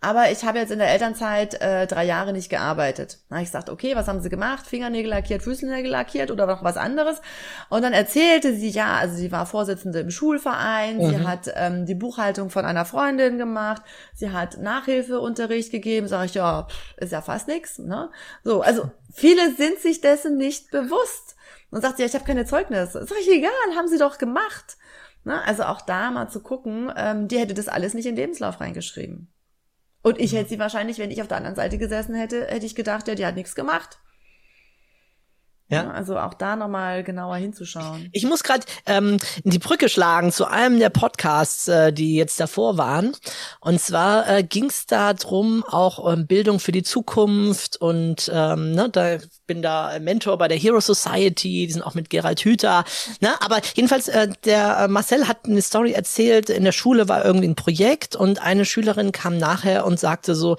Aber ich habe jetzt in der Elternzeit äh, drei Jahre nicht gearbeitet. Da habe ich gesagt, okay, was haben Sie gemacht? Fingernägel lackiert, Fußnägel lackiert oder noch was anderes? Und dann erzählte sie, ja, also sie war Vorsitzende im Schulverein, mhm. sie hat ähm, die Buchhaltung von einer Freundin gemacht, sie hat Nachhilfeunterricht gegeben. Sag ich, ja, ist ja fast nix. Ne? So, also viele sind sich dessen nicht bewusst. Und sagt sie, ja, ich habe keine Zeugnisse. Sag ich, egal, haben sie doch gemacht. Ne? Also auch da mal zu gucken, ähm, die hätte das alles nicht in den Lebenslauf reingeschrieben. Und ich hätte sie wahrscheinlich, wenn ich auf der anderen Seite gesessen hätte, hätte ich gedacht, ja, die hat nichts gemacht. Ja. Also auch da nochmal genauer hinzuschauen. Ich muss gerade ähm, die Brücke schlagen zu einem der Podcasts, äh, die jetzt davor waren. Und zwar äh, ging es da drum, auch ähm, Bildung für die Zukunft und ähm, ne, da bin da Mentor bei der Hero Society, die sind auch mit Gerald Hüther. Ne? Aber jedenfalls, äh, der äh, Marcel hat eine Story erzählt, in der Schule war irgendwie ein Projekt und eine Schülerin kam nachher und sagte so,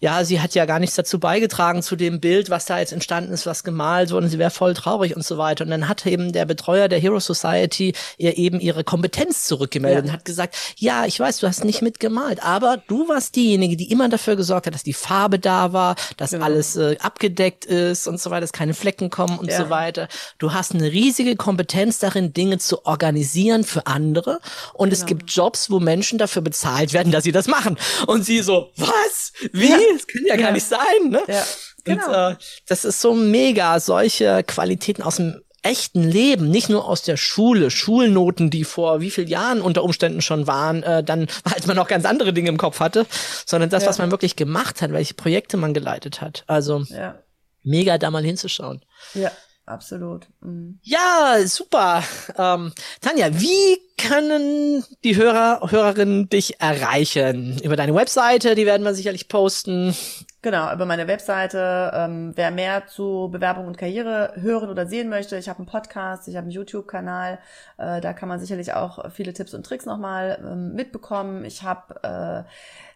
ja, sie hat ja gar nichts dazu beigetragen zu dem Bild, was da jetzt entstanden ist, was gemalt wurde, und sie wäre voll traurig und so weiter. Und dann hat eben der Betreuer der Hero Society ihr eben ihre Kompetenz zurückgemeldet ja. und hat gesagt, ja, ich weiß, du hast nicht mitgemalt, aber du warst diejenige, die immer dafür gesorgt hat, dass die Farbe da war, dass genau. alles äh, abgedeckt ist und so weiter, dass keine Flecken kommen und ja. so weiter. Du hast eine riesige Kompetenz darin, Dinge zu organisieren für andere. Und genau. es gibt Jobs, wo Menschen dafür bezahlt werden, dass sie das machen. Und sie so, was? Wie? Ja. Das kann ja, gar nicht sein, ne? Ja. Genau. Und, äh, das ist so mega, solche Qualitäten aus dem echten Leben, nicht nur aus der Schule, Schulnoten, die vor wie vielen Jahren unter Umständen schon waren, äh, dann, als man noch ganz andere Dinge im Kopf hatte, sondern das, ja. was man wirklich gemacht hat, welche Projekte man geleitet hat. Also ja. mega da mal hinzuschauen. Ja, absolut. Mhm. Ja, super. Ähm, Tanja, wie können die Hörer, Hörerinnen dich erreichen? Über deine Webseite, die werden wir sicherlich posten. Genau, über meine Webseite. Ähm, wer mehr zu Bewerbung und Karriere hören oder sehen möchte, ich habe einen Podcast, ich habe einen YouTube-Kanal, äh, da kann man sicherlich auch viele Tipps und Tricks nochmal ähm, mitbekommen. Ich habe äh,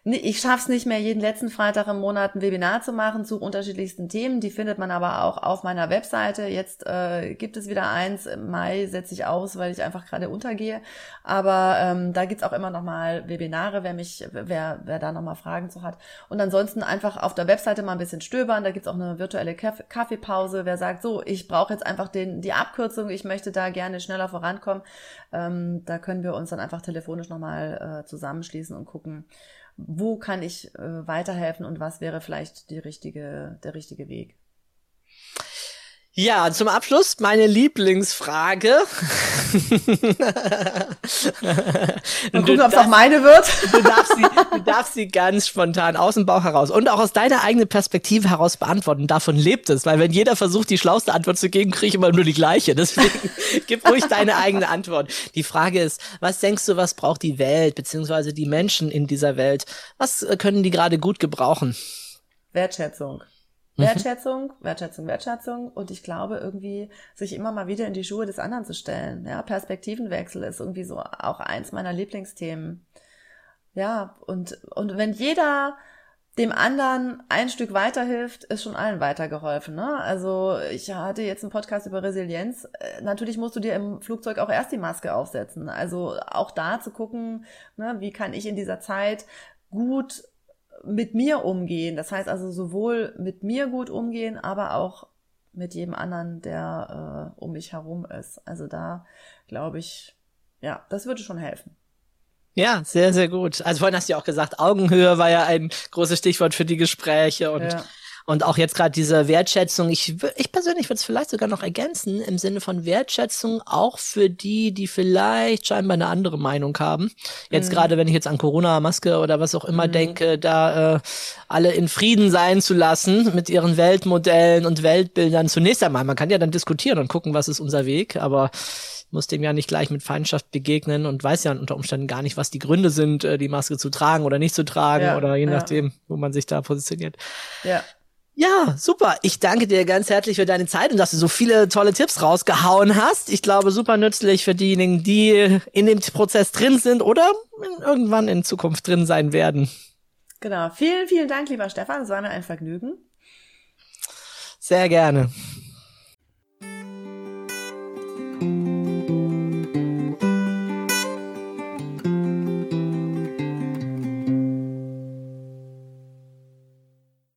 ich schaffe es nicht mehr, jeden letzten Freitag im Monat ein Webinar zu machen zu unterschiedlichsten Themen. Die findet man aber auch auf meiner Webseite. Jetzt äh, gibt es wieder eins. Im Mai setze ich aus, weil ich einfach gerade untergehe. Aber ähm, da gibt's auch immer noch mal Webinare, wer mich, wer, wer da noch mal Fragen zu hat. Und ansonsten einfach auf der Webseite mal ein bisschen stöbern. Da gibt's auch eine virtuelle Kaffeepause. Wer sagt, so, ich brauche jetzt einfach den, die Abkürzung, ich möchte da gerne schneller vorankommen, ähm, da können wir uns dann einfach telefonisch noch mal äh, zusammenschließen und gucken, wo kann ich äh, weiterhelfen und was wäre vielleicht die richtige, der richtige Weg. Ja, zum Abschluss meine Lieblingsfrage. Mal gucken, ob es auch meine wird. Du darfst, sie, du darfst sie ganz spontan aus dem Bauch heraus und auch aus deiner eigenen Perspektive heraus beantworten. Davon lebt es, weil wenn jeder versucht, die schlauste Antwort zu geben, kriege ich immer nur die gleiche. Deswegen gib ruhig deine eigene Antwort. Die Frage ist, was denkst du, was braucht die Welt, beziehungsweise die Menschen in dieser Welt? Was äh, können die gerade gut gebrauchen? Wertschätzung. Mhm. Wertschätzung, Wertschätzung, Wertschätzung und ich glaube irgendwie, sich immer mal wieder in die Schuhe des anderen zu stellen. Ja, Perspektivenwechsel ist irgendwie so auch eins meiner Lieblingsthemen. Ja, und, und wenn jeder dem anderen ein Stück weiterhilft, ist schon allen weitergeholfen. Ne? Also ich hatte jetzt einen Podcast über Resilienz. Äh, natürlich musst du dir im Flugzeug auch erst die Maske aufsetzen. Also auch da zu gucken, ne, wie kann ich in dieser Zeit gut mit mir umgehen. Das heißt also sowohl mit mir gut umgehen, aber auch mit jedem anderen, der äh, um mich herum ist. Also da glaube ich, ja, das würde schon helfen. Ja, sehr, sehr gut. Also vorhin hast du ja auch gesagt, Augenhöhe war ja ein großes Stichwort für die Gespräche und ja. Und auch jetzt gerade diese Wertschätzung, ich, ich persönlich würde es vielleicht sogar noch ergänzen, im Sinne von Wertschätzung auch für die, die vielleicht scheinbar eine andere Meinung haben. Jetzt mhm. gerade, wenn ich jetzt an Corona-Maske oder was auch immer mhm. denke, da äh, alle in Frieden sein zu lassen mit ihren Weltmodellen und Weltbildern. Zunächst einmal, man kann ja dann diskutieren und gucken, was ist unser Weg, aber muss dem ja nicht gleich mit Feindschaft begegnen und weiß ja unter Umständen gar nicht, was die Gründe sind, äh, die Maske zu tragen oder nicht zu tragen ja, oder je ja. nachdem, wo man sich da positioniert. Ja. Ja, super. Ich danke dir ganz herzlich für deine Zeit und dass du so viele tolle Tipps rausgehauen hast. Ich glaube, super nützlich für diejenigen, die in dem Prozess drin sind oder irgendwann in Zukunft drin sein werden. Genau. Vielen, vielen Dank, lieber Stefan. Es war mir ein Vergnügen. Sehr gerne.